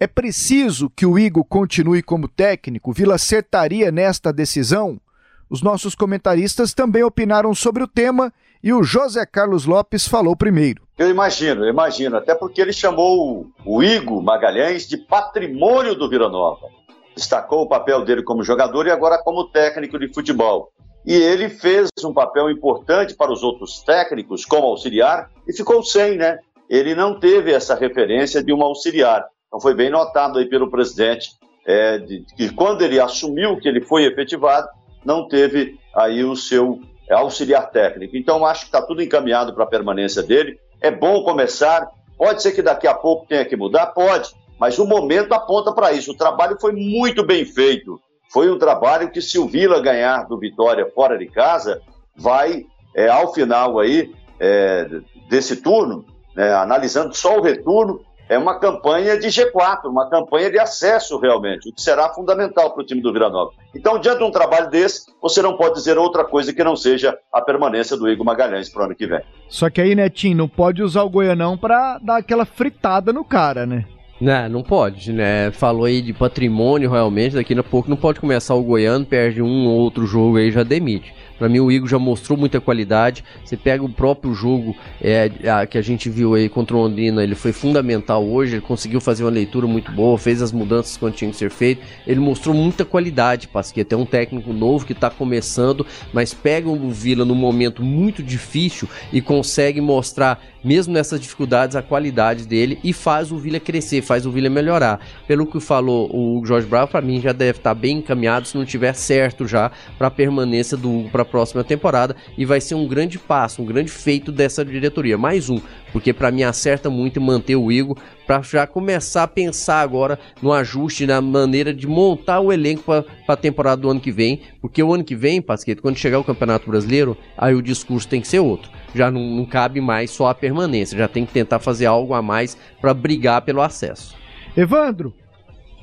Speaker 3: É preciso que o Igor continue como técnico? Vila acertaria nesta decisão? Os nossos comentaristas também opinaram sobre o tema e o José Carlos Lopes falou primeiro.
Speaker 8: Eu imagino, eu imagino, até porque ele chamou o Igor Magalhães de patrimônio do Vila Nova. Destacou o papel dele como jogador e agora como técnico de futebol. E ele fez um papel importante para os outros técnicos como auxiliar e ficou sem, né? Ele não teve essa referência de um auxiliar. Então foi bem notado aí pelo presidente é, de, que quando ele assumiu que ele foi efetivado, não teve aí o seu auxiliar técnico. Então acho que está tudo encaminhado para a permanência dele. É bom começar. Pode ser que daqui a pouco tenha que mudar, pode. Mas o momento aponta para isso. O trabalho foi muito bem feito. Foi um trabalho que, se o Vila ganhar do Vitória fora de casa, vai, é, ao final aí é, desse turno, né, analisando só o retorno, é uma campanha de G4, uma campanha de acesso realmente, o que será fundamental para o time do Vila Nova. Então, diante de um trabalho desse, você não pode dizer outra coisa que não seja a permanência do Igor Magalhães para o ano que vem.
Speaker 3: Só que aí, Netinho, não pode usar o Goianão pra dar aquela fritada no cara, né?
Speaker 5: Não, não pode, né? Falou aí de patrimônio realmente, daqui a pouco não pode começar o Goiano, perde um ou outro jogo aí já demite. Pra mim o Igor já mostrou muita qualidade. Você pega o próprio jogo é, a- que a gente viu aí contra o Londrina, ele foi fundamental hoje, ele conseguiu fazer uma leitura muito boa, fez as mudanças quando tinha que ser feito. Ele mostrou muita qualidade, Pasqueta. É um técnico novo que tá começando, mas pega o Vila num momento muito difícil e consegue mostrar, mesmo nessas dificuldades, a qualidade dele e faz o Vila crescer, faz o Vila melhorar. Pelo que falou o Jorge Bravo, para mim já deve estar bem encaminhado se não tiver certo já para a permanência do para a próxima temporada e vai ser um grande passo, um grande feito dessa diretoria. Mais um, porque para mim acerta muito manter o Igor para já começar a pensar agora no ajuste, na maneira de montar o elenco para a temporada do ano que vem, porque o ano que vem, Pasquete, quando chegar o Campeonato Brasileiro, aí o discurso tem que ser outro. já não, não cabe mais só a permanência, já tem que tentar fazer algo a mais para brigar pelo acesso.
Speaker 3: Evandro,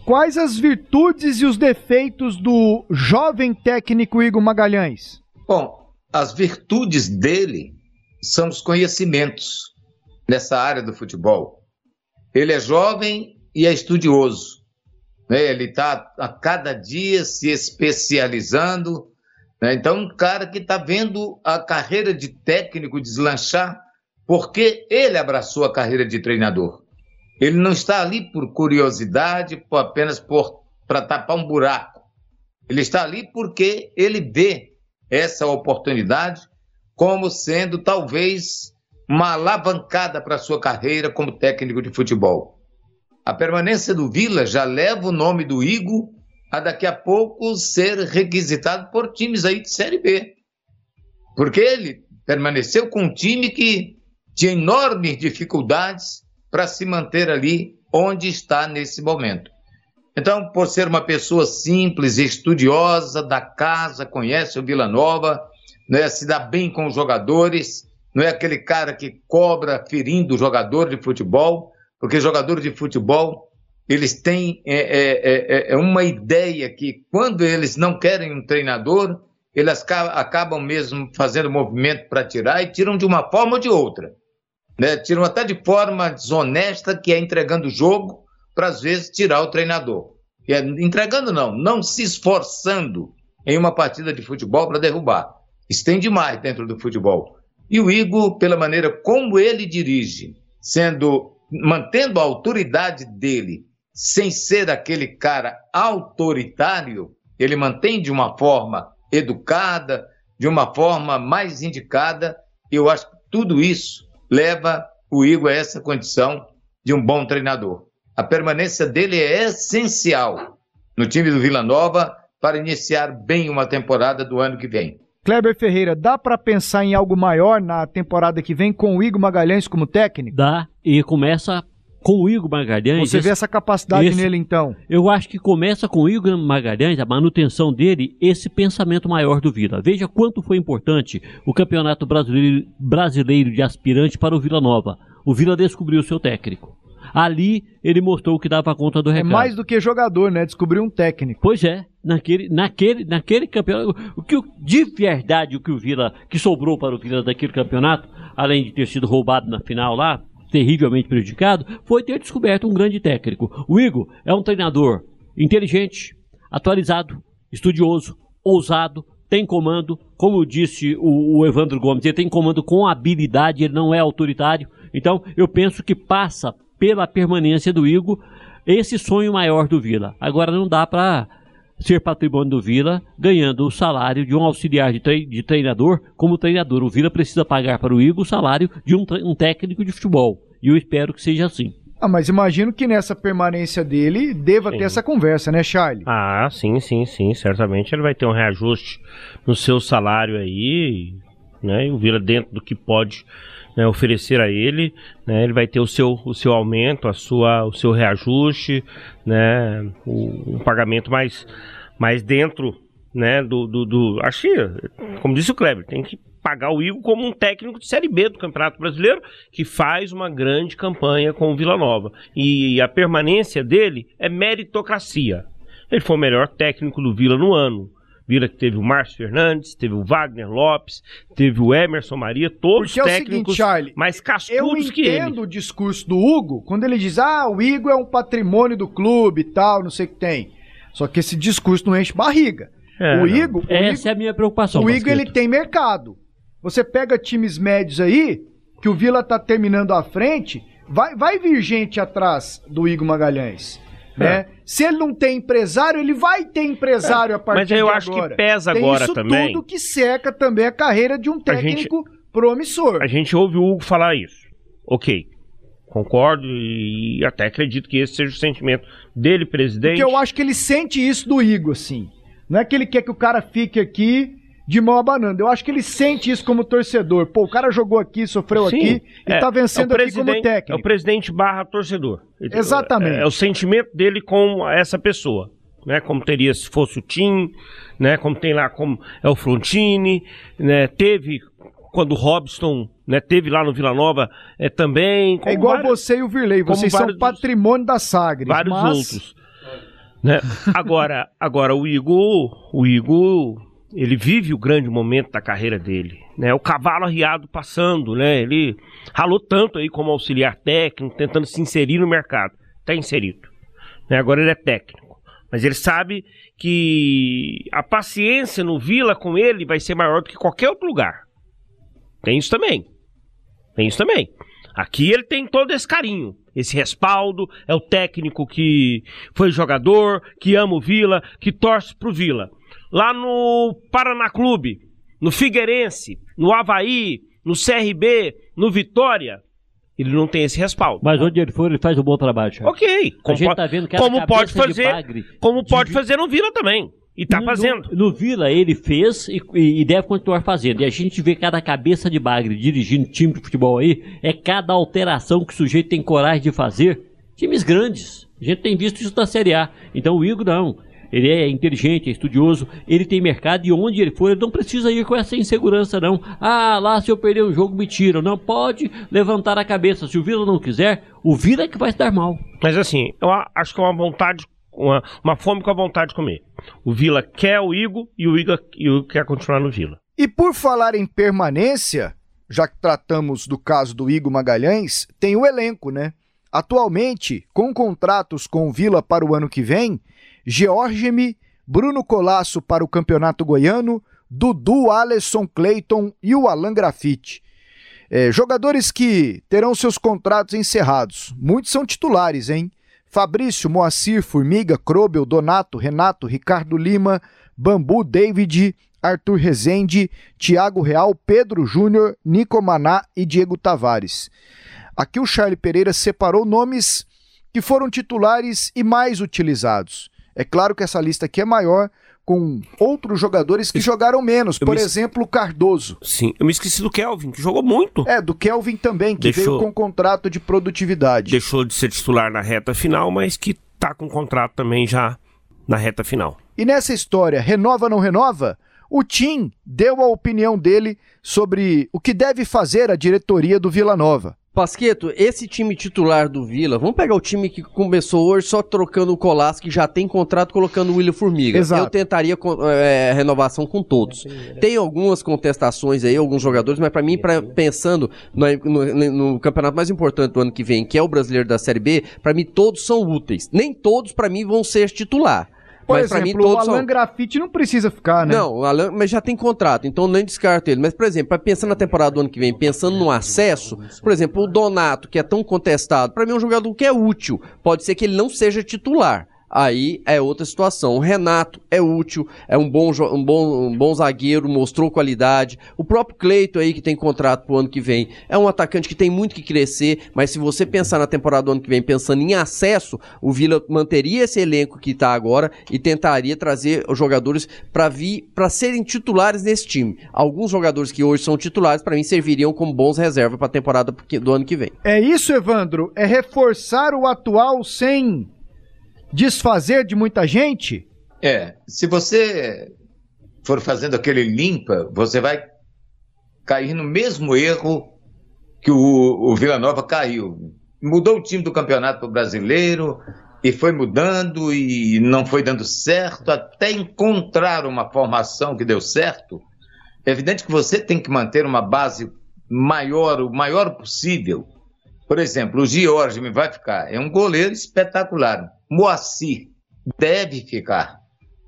Speaker 3: quais as virtudes e os defeitos do jovem técnico Igor Magalhães?
Speaker 7: Bom, as virtudes dele são os conhecimentos nessa área do futebol. Ele é jovem e é estudioso. Né? Ele está a cada dia se especializando. Né? Então, um cara que está vendo a carreira de técnico deslanchar, porque ele abraçou a carreira de treinador. Ele não está ali por curiosidade, por apenas para tapar um buraco. Ele está ali porque ele vê essa oportunidade como sendo talvez uma alavancada para sua carreira como técnico de futebol. A permanência do Vila já leva o nome do Igor a daqui a pouco ser requisitado por times aí de Série B. Porque ele permaneceu com um time que tinha enormes dificuldades para se manter ali onde está nesse momento. Então, por ser uma pessoa simples, estudiosa da casa, conhece o Vila Nova, né, se dá bem com os jogadores, não é aquele cara que cobra ferindo o jogador de futebol, porque jogadores de futebol eles têm é, é, é, é, uma ideia que quando eles não querem um treinador, eles acabam mesmo fazendo movimento para tirar e tiram de uma forma ou de outra. Né? Tiram até de forma desonesta, que é entregando o jogo, para às vezes tirar o treinador. É, entregando não, não se esforçando em uma partida de futebol para derrubar. Isso tem demais dentro do futebol. E o Igor, pela maneira como ele dirige, sendo mantendo a autoridade dele, sem ser aquele cara autoritário, ele mantém de uma forma educada, de uma forma mais indicada. Eu acho que tudo isso leva o Igor a essa condição de um bom treinador. A permanência dele é essencial no time do Vila Nova para iniciar bem uma temporada do ano que vem.
Speaker 3: Kleber Ferreira, dá para pensar em algo maior na temporada que vem com o Igor Magalhães como técnico?
Speaker 6: Dá, e começa com o Igor Magalhães.
Speaker 3: Você esse, vê essa capacidade esse, nele então?
Speaker 6: Eu acho que começa com o Igor Magalhães, a manutenção dele, esse pensamento maior do Vila. Veja quanto foi importante o Campeonato Brasileiro, brasileiro de Aspirante para o Vila Nova. O Vila descobriu o seu técnico. Ali ele mostrou que dava conta do é recado.
Speaker 3: É mais do que jogador, né? Descobriu um técnico.
Speaker 6: Pois é. Naquele, naquele, naquele campeonato, o que de verdade o que o Vila, que sobrou para o Vila daquele campeonato, além de ter sido roubado na final lá, terrivelmente prejudicado, foi ter descoberto um grande técnico. O Igor é um treinador inteligente, atualizado, estudioso, ousado, tem comando, como disse o, o Evandro Gomes, ele tem comando com habilidade, ele não é autoritário. Então, eu penso que passa pela permanência do Igor, esse sonho maior do Vila. Agora não dá para ser patrimônio do Vila ganhando o salário de um auxiliar de, tre de, treinador como treinador. O Vila precisa pagar para o Igor o salário de um, um técnico de futebol. E eu espero que seja assim.
Speaker 3: Ah, mas imagino que nessa permanência dele deva sim. ter essa conversa, né, Charlie?
Speaker 4: Ah, sim, sim, sim. Certamente ele vai ter um reajuste no seu salário aí, né? E o Vila dentro do que pode né, oferecer a ele, né, ele vai ter o seu, o seu aumento, a sua, o seu reajuste, né, o, um pagamento mais, mais dentro né, do, do, do. Acho que, como disse o Kleber, tem que pagar o Igor como um técnico de Série B do Campeonato Brasileiro, que faz uma grande campanha com o Vila Nova. E a permanência dele é meritocracia. Ele foi o melhor técnico do Vila no ano. Vila que teve o Márcio Fernandes, teve o Wagner Lopes, teve o Emerson Maria, todos Porque técnicos é o seguinte, Charlie, mais cascudos que ele.
Speaker 3: Eu entendo o discurso do Hugo, quando ele diz, ah, o Igor é um patrimônio do clube e tal, não sei o que tem. Só que esse discurso não enche barriga. É, o Igor...
Speaker 6: Essa
Speaker 3: o Igor,
Speaker 6: é a minha preocupação.
Speaker 3: O Igor, ele tem mercado. Você pega times médios aí, que o Vila tá terminando à frente, vai, vai vir gente atrás do Igor Magalhães. Né? É. Se ele não tem empresário, ele vai ter empresário é. a partir de agora.
Speaker 4: Mas eu acho que pesa tem agora
Speaker 3: isso
Speaker 4: também.
Speaker 3: tudo que seca também a carreira de um técnico gente, promissor.
Speaker 4: A gente ouve o Hugo falar isso. Ok. Concordo e até acredito que esse seja o sentimento dele, presidente.
Speaker 3: Porque eu acho que ele sente isso do Igor, assim. Não é que ele quer que o cara fique aqui de mão abanando. Eu acho que ele sente isso como torcedor. Pô, o cara jogou aqui, sofreu Sim, aqui e é, tá vencendo é aqui como técnico.
Speaker 4: É o presidente barra torcedor.
Speaker 3: Exatamente.
Speaker 4: É, é, o sentimento dele com essa pessoa. Né, como teria se fosse o Tim, né, como tem lá como é o Frontini, né, teve quando o Robson né, teve lá no Vila Nova é, também.
Speaker 3: É igual vários, você e o Virley, vocês são patrimônio da Sagres.
Speaker 4: Vários
Speaker 3: mas...
Speaker 4: outros. Né? Agora, agora o Igor, o Igor, ele vive o grande momento da carreira dele, né? O cavalo arriado passando, né? Ele ralou tanto aí como auxiliar técnico, tentando se inserir no mercado. Está inserido. Né? Agora ele é técnico. Mas ele sabe que a paciência no Vila com ele vai ser maior do que qualquer outro lugar. Tem isso também. Tem isso também. Aqui ele tem todo esse carinho, esse respaldo, é o técnico que foi jogador, que ama o Vila, que torce pro Vila. Lá no Paraná Clube, no Figueirense, no Havaí, no CRB, no Vitória, ele não tem esse respaldo.
Speaker 6: Mas onde ele for, ele faz um bom trabalho. Charles.
Speaker 4: Ok.
Speaker 6: Como a gente tá vendo que
Speaker 4: como pode fazer, como pode de... fazer no Vila também. E tá
Speaker 6: no,
Speaker 4: fazendo.
Speaker 6: No, no, Vila ele fez e, e, deve continuar fazendo. E a gente vê cada cabeça de bagre dirigindo time de futebol aí, é cada alteração que o sujeito tem coragem de fazer. Times grandes. A gente tem visto isso na Série A. Então o Igor não. Ele é inteligente, é estudioso, ele tem mercado e onde ele for, ele não precisa ir com essa insegurança, não. Ah, lá se eu perder o jogo me tiram. Não pode levantar a cabeça. Se o Vila não quiser, o Vila é que vai se dar mal.
Speaker 4: Mas assim, eu acho que é uma vontade uma, uma fome com a vontade de comer. O Vila quer o Igor e o Igor, e o Igor quer continuar no Vila.
Speaker 3: E por falar em permanência, já que tratamos do caso do Igor Magalhães, tem o elenco, né? Atualmente, com contratos com o Vila para o ano que vem, Georgeme, Bruno Colasso para o Campeonato Goiano, Dudu, Alisson, Clayton e o Alan Grafite. É, jogadores que terão seus contratos encerrados. Muitos são titulares, hein? Fabrício, Moacir, Formiga, Krobel, Donato, Renato, Ricardo Lima, Bambu, David, Arthur Rezende, Tiago Real, Pedro Júnior, Nico Maná e Diego Tavares. Aqui o Charlie Pereira separou nomes que foram titulares e mais utilizados. É claro que essa lista aqui é maior, com outros jogadores que jogaram menos. Por me... exemplo, o Cardoso.
Speaker 4: Sim, eu me esqueci do Kelvin, que jogou muito.
Speaker 3: É, do Kelvin também, que Deixou... veio com contrato de produtividade.
Speaker 4: Deixou de ser titular na reta final, mas que tá com contrato também já na reta final.
Speaker 3: E nessa história, renova ou não renova? O Tim deu a opinião dele sobre o que deve fazer a diretoria do Vila Nova.
Speaker 5: Pasqueto, esse time titular do Vila, vamos pegar o time que começou hoje só trocando o Colasso, que já tem contrato, colocando o William Formiga. Exato. Eu tentaria é, renovação com todos. Tem algumas contestações aí, alguns jogadores, mas para mim, pra, pensando no, no, no, campeonato mais importante do ano que vem, que é o brasileiro da Série B, para mim todos são úteis. Nem todos, para mim, vão ser titular.
Speaker 3: Por mas exemplo, mim, todos o Alan são... Grafite não precisa ficar, né?
Speaker 5: Não, o Alan, mas já tem contrato, então nem descarto ele. Mas, por exemplo, para pensar na temporada do ano que vem, pensando no acesso, por exemplo, o Donato, que é tão contestado, para mim é um jogador que é útil. Pode ser que ele não seja titular aí é outra situação. O Renato é útil, é um bom, um bom, um bom zagueiro, mostrou qualidade. O próprio Cleito aí, que tem contrato pro ano que vem, é um atacante que tem muito que crescer, mas se você pensar na temporada do ano que vem, pensando em acesso, o Vila manteria esse elenco que está agora e tentaria trazer os jogadores para vir, para serem titulares nesse time. Alguns jogadores que hoje são titulares, para mim, serviriam como bons reservas para a temporada do ano que vem.
Speaker 3: É isso, Evandro? É reforçar o atual sem desfazer de muita gente?
Speaker 7: É, se você for fazendo aquele limpa, você vai cair no mesmo erro que o, o Vila Nova caiu. Mudou o time do Campeonato Brasileiro e foi mudando e não foi dando certo até encontrar uma formação que deu certo. É evidente que você tem que manter uma base maior, o maior possível. Por exemplo, o me vai ficar, é um goleiro espetacular. Moacir deve ficar.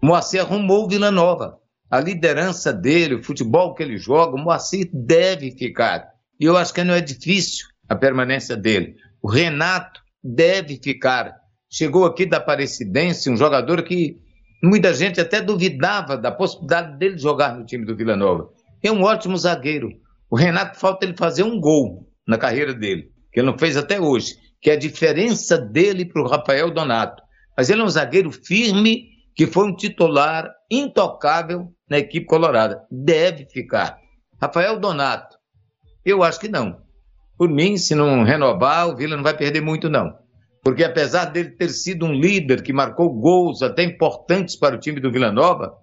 Speaker 7: Moacir arrumou o Vila Nova. A liderança dele, o futebol que ele joga, o Moacir deve ficar. E eu acho que não é difícil a permanência dele. O Renato deve ficar. Chegou aqui da Aparecidense, um jogador que muita gente até duvidava da possibilidade dele jogar no time do Vila Nova. É um ótimo zagueiro. O Renato falta ele fazer um gol na carreira dele, que ele não fez até hoje que é a diferença dele para o Rafael Donato. Mas ele é um zagueiro firme, que foi um titular intocável na equipe colorada. Deve ficar. Rafael Donato, eu acho que não. Por mim, se não renovar, o Vila não vai perder muito, não. Porque apesar dele ter sido um líder que marcou gols até importantes para o time do Vila Nova,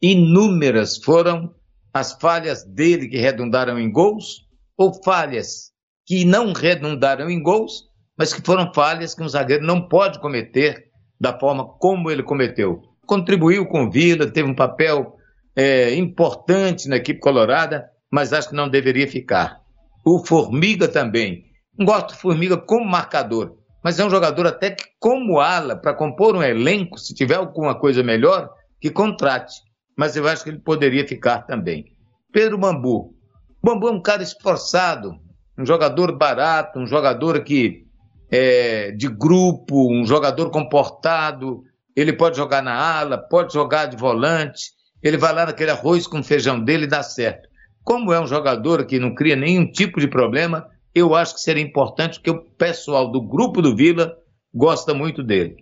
Speaker 7: inúmeras foram as falhas dele que redundaram em gols ou falhas que não redundaram em gols, mas que foram falhas que um zagueiro não pode cometer da forma como ele cometeu. Contribuiu com o Vila, teve um papel é, importante na equipe colorada, mas acho que não deveria ficar. O Formiga também. Gosto do Formiga como marcador, mas é um jogador até que, como ala, para compor um elenco, se tiver alguma coisa melhor, que contrate. Mas eu acho que ele poderia ficar também. Pedro Bambu. Bambu é um cara esforçado, um jogador barato, um jogador que é de grupo, um jogador comportado. Ele pode jogar na ala, pode jogar de volante. Ele vai lá naquele arroz com feijão dele e dá certo. Como é um jogador que não cria nenhum tipo de problema, eu acho que seria importante, porque o pessoal do grupo do Vila gosta muito dele.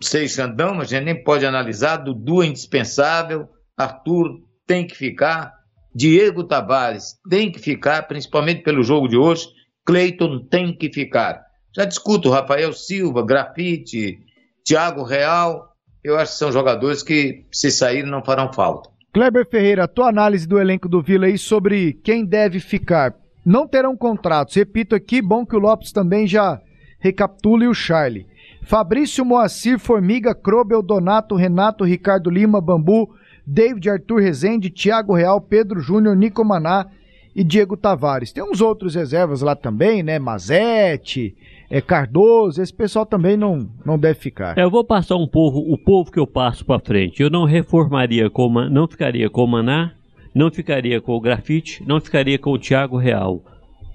Speaker 7: Sei Xandão, a gente nem pode analisar. Dudu é indispensável. Arthur tem que ficar. Diego Tavares tem que ficar, principalmente pelo jogo de hoje. Cleiton tem que ficar. Já discuto Rafael Silva, Grafite, Thiago Real. Eu acho que são jogadores que, se saírem, não farão falta.
Speaker 3: Kleber Ferreira, tua análise do elenco do Vila aí sobre quem deve ficar. Não terão contratos. Repito aqui, bom que o Lopes também já recapitule o Charlie. Fabrício Moacir, Formiga, Krobel, Donato, Renato, Ricardo Lima, Bambu, David Arthur Rezende, Thiago Real, Pedro Júnior, Nico Maná e Diego Tavares. Tem uns outros reservas lá também, né? Mazete, é, Cardoso, esse pessoal também não, não deve ficar.
Speaker 6: É, eu vou passar um povo, o povo que eu passo para frente. Eu não reformaria com, não ficaria com o Maná, não ficaria com o Grafite, não ficaria com o Thiago Real.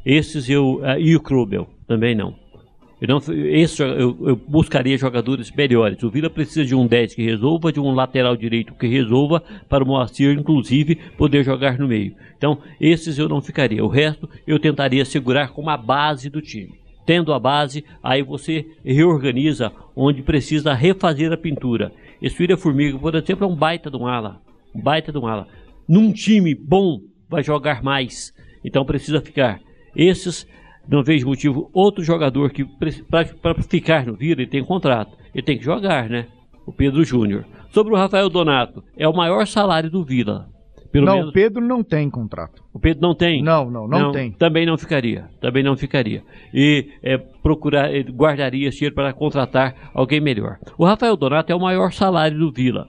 Speaker 6: Esses eu uh, e o Krubel também não. Eu, não, esse, eu, eu, buscaria jogadores melhores. O Vila precisa de um 10 que resolva, de um lateral direito que resolva, para o Moacir, inclusive, poder jogar no meio. Então, esses eu não ficaria. O resto eu tentaria segurar como a base do time. Tendo a base, aí você reorganiza onde precisa refazer a pintura. William Formiga, por exemplo, é um baita de um ala. Um baita de um ala. Num time bom, vai jogar mais. Então precisa ficar. Esses, não vejo motivo. Outro jogador que, para ficar no Vila, ele tem contrato. Ele tem que jogar, né? O Pedro Júnior. Sobre o Rafael Donato, é o maior salário do Vila.
Speaker 3: Pelo não, menos... o Pedro não tem contrato.
Speaker 6: O Pedro não tem?
Speaker 3: Não, não, não, não tem.
Speaker 6: Também não ficaria. Também não ficaria. E é, procurar, guardaria esse dinheiro para contratar alguém melhor. O Rafael Donato é o maior salário do Vila.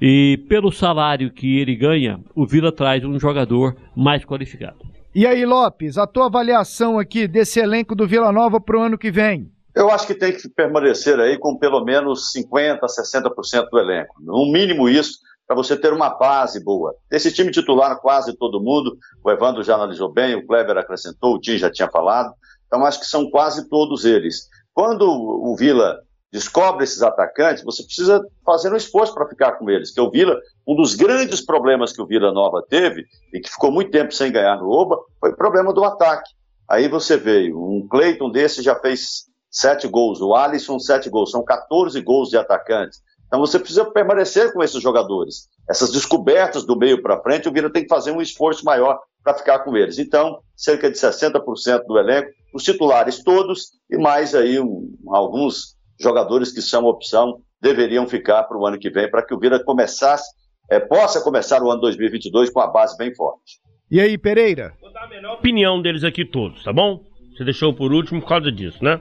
Speaker 6: E pelo salário que ele ganha, o Vila traz um jogador mais qualificado.
Speaker 3: E aí, Lopes, a tua avaliação aqui desse elenco do Vila Nova para o ano que vem?
Speaker 8: Eu acho que tem que permanecer aí com pelo menos 50%, 60% do elenco. No mínimo isso, para você ter uma base boa. Esse time titular, quase todo mundo, o Evandro já analisou bem, o Kleber acrescentou, o Tim já tinha falado, então acho que são quase todos eles. Quando o Vila descobre esses atacantes, você precisa fazer um esforço para ficar com eles, que o Vila, um dos grandes problemas que o Vila Nova teve, e que ficou muito tempo sem ganhar no Oba, foi o problema do ataque. Aí você veio, um Cleiton desse já fez sete gols, o Alisson sete gols, são 14 gols de atacantes. Então você precisa permanecer com esses jogadores. Essas descobertas do meio para frente, o Vila tem que fazer um esforço maior para ficar com eles. Então, cerca de 60% do elenco, os titulares todos e mais aí um, alguns jogadores que são opção deveriam ficar para o ano que vem para que o Vila começasse, é, possa começar o ano 2022 com a base bem forte.
Speaker 3: E aí, Pereira?
Speaker 4: Vou dar a melhor opinião deles aqui todos, tá bom? Você deixou por último por causa disso, né?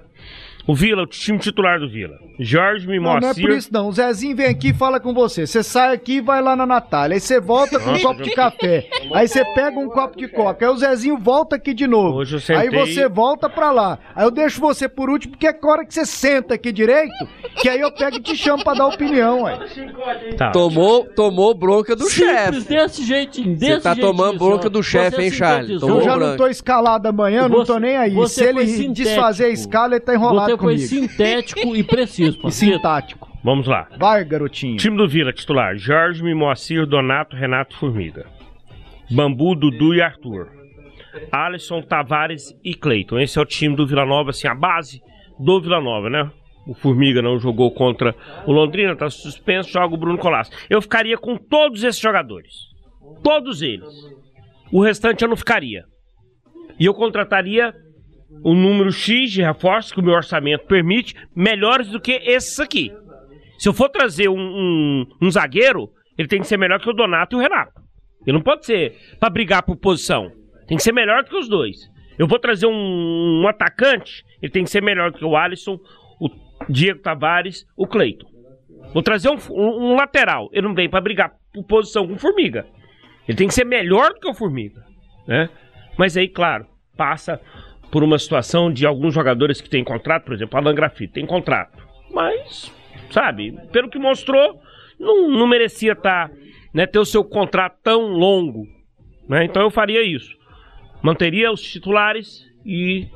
Speaker 4: O Vila, o time titular do Vila. Jorge Mimocir.
Speaker 3: Não, não é por isso não. O Zezinho vem aqui e fala com você. Você sai aqui e vai lá na Natália. Aí você volta com um copo de café. Aí você pega um copo de coca. Aí o Zezinho volta aqui de novo.
Speaker 4: Hoje eu sentei...
Speaker 3: Aí você volta pra lá. Aí eu deixo você por último, porque é hora que você senta aqui direito, que aí eu pego e te chamo pra dar opinião, ué.
Speaker 5: Tá. Tomou, tomou bronca do chefe.
Speaker 6: desse jeitinho, desse
Speaker 5: Você tá tomando bronca do chefe, hein, Charles?
Speaker 3: Eu já não tô escalado amanhã, não tô nem aí. Se ele desfazer a escala, ele tá enrolado
Speaker 6: você
Speaker 3: comigo.
Speaker 6: Foi sintético e preciso.
Speaker 3: E sintático.
Speaker 4: Vamos lá.
Speaker 3: Vai, garotinho.
Speaker 4: Time do Vila, titular. Jorge, Mimoacir, Donato, Renato, Formiga. Bambu, Dudu e Arthur. Alisson, Tavares e Cleiton. Esse é o time do Vila Nova, assim, a base do Vila Nova, né? O Formiga não jogou contra o Londrina, tá suspenso, joga o Bruno Colasso. Eu ficaria com todos esses jogadores. Todos eles. O restante eu não ficaria. E eu contrataria um número X de reforços que o meu orçamento permite, melhores do que esses aqui. Se eu for trazer um, um, um, zagueiro, ele tem que ser melhor que o Donato e o Renato. Ele não pode ser pra brigar por posição. Tem que ser melhor do que os dois. Eu vou trazer um, um atacante, ele tem que ser melhor do que o Alisson, o Diego Tavares, o Cleiton. Vou trazer um, um, lateral. Ele não vem pra brigar por posição com o Formiga. Ele tem que ser melhor do que o Formiga, né? Mas aí, claro, passa por uma situação de alguns jogadores que têm contrato, por exemplo, Alan Grafite tem contrato. Mas, sabe, pelo que mostrou, não, não merecia tá, né, ter o seu contrato tão longo. Né? Então eu faria isso. Manteria os titulares e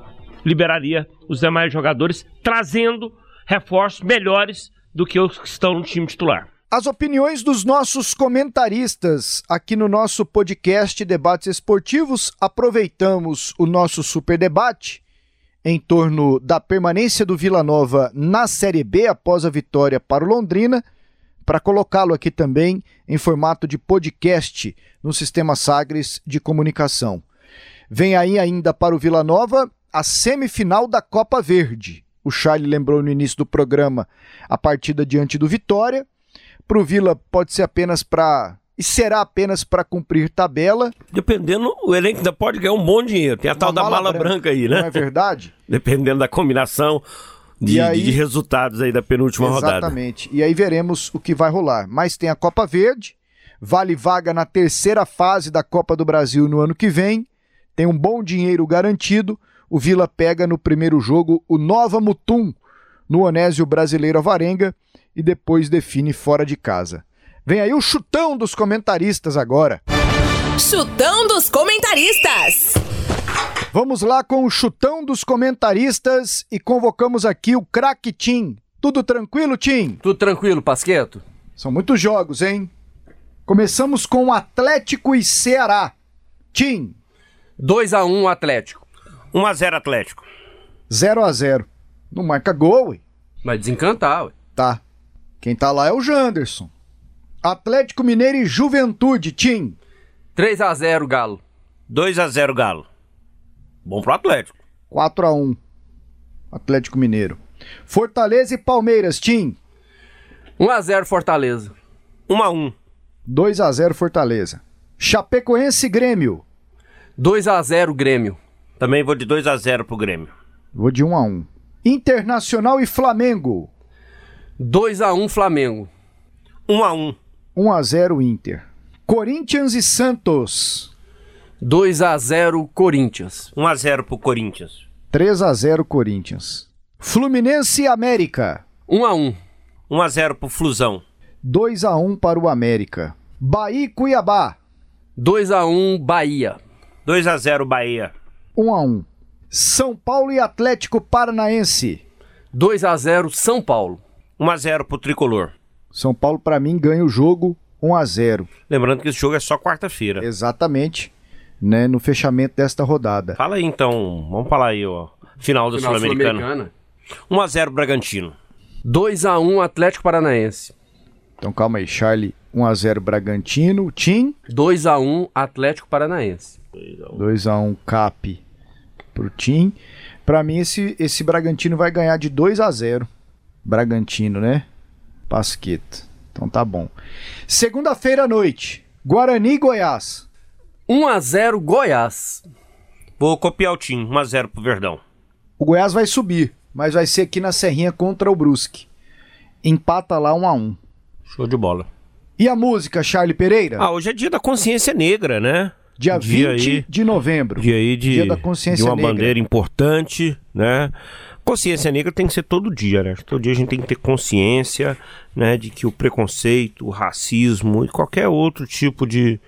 Speaker 4: liberaria os demais jogadores, trazendo reforços melhores do que os que estão no time titular.
Speaker 3: As opiniões dos nossos comentaristas aqui no nosso podcast Debates Esportivos. Aproveitamos o nosso super debate em torno da permanência do Vila Nova na Série B após a vitória para o Londrina, para colocá-lo aqui também em formato de podcast no sistema Sagres de comunicação. Vem aí ainda para o Vila Nova a semifinal da Copa Verde. O Charlie lembrou no início do programa a partida diante do Vitória para o Vila pode ser apenas para e será apenas para cumprir tabela.
Speaker 4: Dependendo, o elenco ainda pode ganhar um bom dinheiro. Tem a Uma tal da mala, branca, branca, aí, né?
Speaker 3: Não é verdade?
Speaker 4: Dependendo da combinação de, aí, de, resultados aí da penúltima
Speaker 3: exatamente.
Speaker 4: rodada.
Speaker 3: Exatamente. E aí veremos o que vai rolar. Mas tem a Copa Verde, vale vaga na terceira fase da Copa do Brasil no ano que vem. Tem um bom dinheiro garantido. O Vila pega no primeiro jogo o Nova Mutum no Onésio Brasileiro Avarenga e depois define fora de casa. Vem aí o chutão dos comentaristas agora.
Speaker 2: Chutão dos comentaristas.
Speaker 3: Vamos lá com o chutão dos comentaristas e convocamos aqui o craque Tim. Tudo tranquilo, Tim?
Speaker 5: Tudo tranquilo, Pasqueto.
Speaker 3: São muitos jogos, hein? Começamos com Atlético e Ceará. Tim.
Speaker 5: 2 a 1 Atlético.
Speaker 4: 1 a 0 Atlético.
Speaker 3: 0 a 0. Não marca gol, ué.
Speaker 5: Vai desencantar, ué.
Speaker 3: Tá. Quem tá lá é o Janderson. Atlético Mineiro e Juventude, Tim.
Speaker 5: 3 a 0 Galo.
Speaker 4: 2 a 0 Galo. Bom pro Atlético.
Speaker 3: 4 a 1 Atlético Mineiro. Fortaleza e Palmeiras, Tim.
Speaker 5: 1 a 0 Fortaleza.
Speaker 4: 1 a 1
Speaker 3: 2 a 0 Fortaleza. Chapecoense e Grêmio.
Speaker 5: 2 a 0 Grêmio.
Speaker 4: Também vou de 2 a 0 pro Grêmio.
Speaker 3: Vou de 1 a 1 Internacional e Flamengo.
Speaker 5: 2 a 1 Flamengo.
Speaker 4: 1 a 1.
Speaker 3: 1 a 0 Inter. Corinthians e Santos.
Speaker 5: 2 a 0 Corinthians.
Speaker 4: 1 a 0 pro Corinthians.
Speaker 3: 3 a 0 Corinthians. Fluminense e América.
Speaker 5: 1 a 1.
Speaker 4: 1 a 0 pro Flusão.
Speaker 3: 2 a 1 para o América. Bahia e Cuiabá.
Speaker 5: 2 a 1 Bahia.
Speaker 4: 2 a 0 Bahia.
Speaker 3: 1 a 1. São Paulo e Atlético Paranaense.
Speaker 5: 2 a 0 São Paulo.
Speaker 4: 1 a 0 pro Tricolor.
Speaker 3: São Paulo para mim ganha o jogo 1 a 0.
Speaker 4: Lembrando que esse jogo é só quarta-feira.
Speaker 3: Exatamente, né, no fechamento desta rodada.
Speaker 4: Fala aí então, vamos falar aí, ó. Final da Sul-Americana. Sul 1 a 0 Bragantino.
Speaker 5: 2 a 1 Atlético Paranaense.
Speaker 3: Então calma aí, Charlie, 1 a 0 Bragantino, Tim
Speaker 5: 2 a 1 Atlético Paranaense.
Speaker 3: 2 a 1 Cap pro Tim. Para mim esse esse Bragantino vai ganhar de 2 a 0. Bragantino, né? Pasqueta. Então tá bom. Segunda-feira à noite, Guarani e Goiás.
Speaker 5: 1 a 0 Goiás.
Speaker 4: Vou copiar o time, 1 a 0 pro Verdão.
Speaker 3: O Goiás vai subir, mas vai ser aqui na Serrinha contra o Brusque. Empata lá 1 a 1.
Speaker 4: Show de bola.
Speaker 3: E a música, Charlie Pereira?
Speaker 4: Ah, hoje é dia da consciência negra, né?
Speaker 3: Dia, dia 20 aí, de novembro.
Speaker 4: Dia aí de, dia da consciência de uma negra. bandeira importante, né? Consciência negra tem que ser todo dia, né? Todo dia a gente tem que ter consciência, né, de que o preconceito, o racismo e qualquer outro tipo de,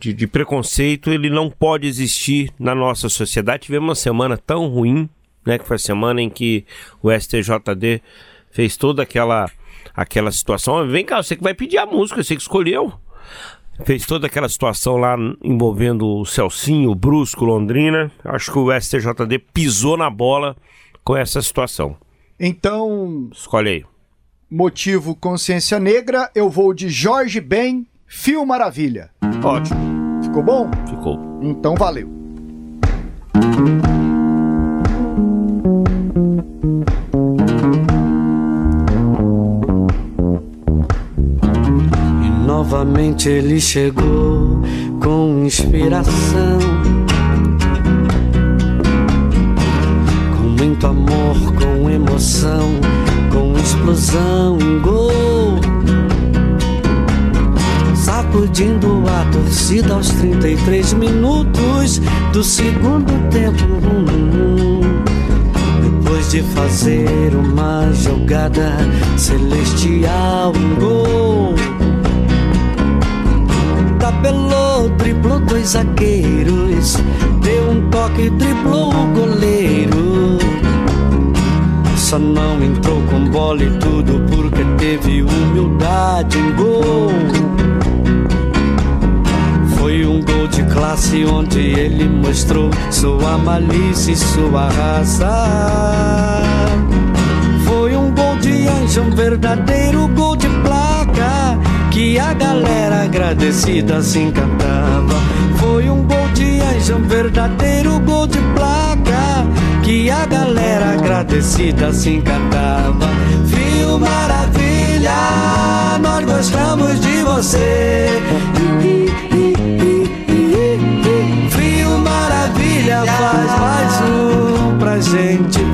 Speaker 4: de, de preconceito, ele não pode existir na nossa sociedade. Tivemos uma semana tão ruim, né, que foi a semana em que o STJD fez toda aquela aquela situação. Vem cá, você que vai pedir a música, você que escolheu. Fez toda aquela situação lá envolvendo o Celcinho, o Brusco, Londrina. Acho que o STJD pisou na bola com essa situação.
Speaker 3: Então.
Speaker 4: Escolhe aí.
Speaker 3: Motivo Consciência Negra, eu vou de Jorge Ben, Fio Maravilha.
Speaker 4: Ótimo.
Speaker 3: Ficou bom?
Speaker 4: Ficou.
Speaker 3: Então valeu.
Speaker 12: Novamente ele chegou com inspiração. Com muito amor, com emoção, com explosão em gol. Sacudindo a torcida aos 33 minutos do segundo tempo. Depois de fazer uma jogada celestial, um gol tabelou, driblou dois zagueiros, deu um toque, driblou o goleiro. Só não entrou com bola e tudo porque teve humildade em gol. Foi um gol de classe onde ele mostrou sua malícia e sua raça. Foi um gol de anjo, um verdadeiro gol que a galera agradecida se encantava. Foi um gol de anjo, um verdadeiro gol de placa que a galera agradecida se encantava. Viu maravilha, nós gostamos de você. Frio maravilha, faz mais um pra gente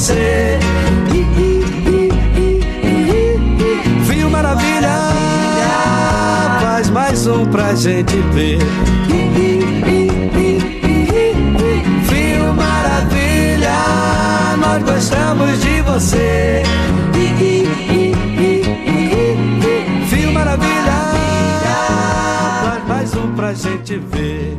Speaker 12: você. Frio maravilha, faz mais um pra gente ver. Frio maravilha, nós gostamos de você. Frio maravilha, faz mais um pra gente ver.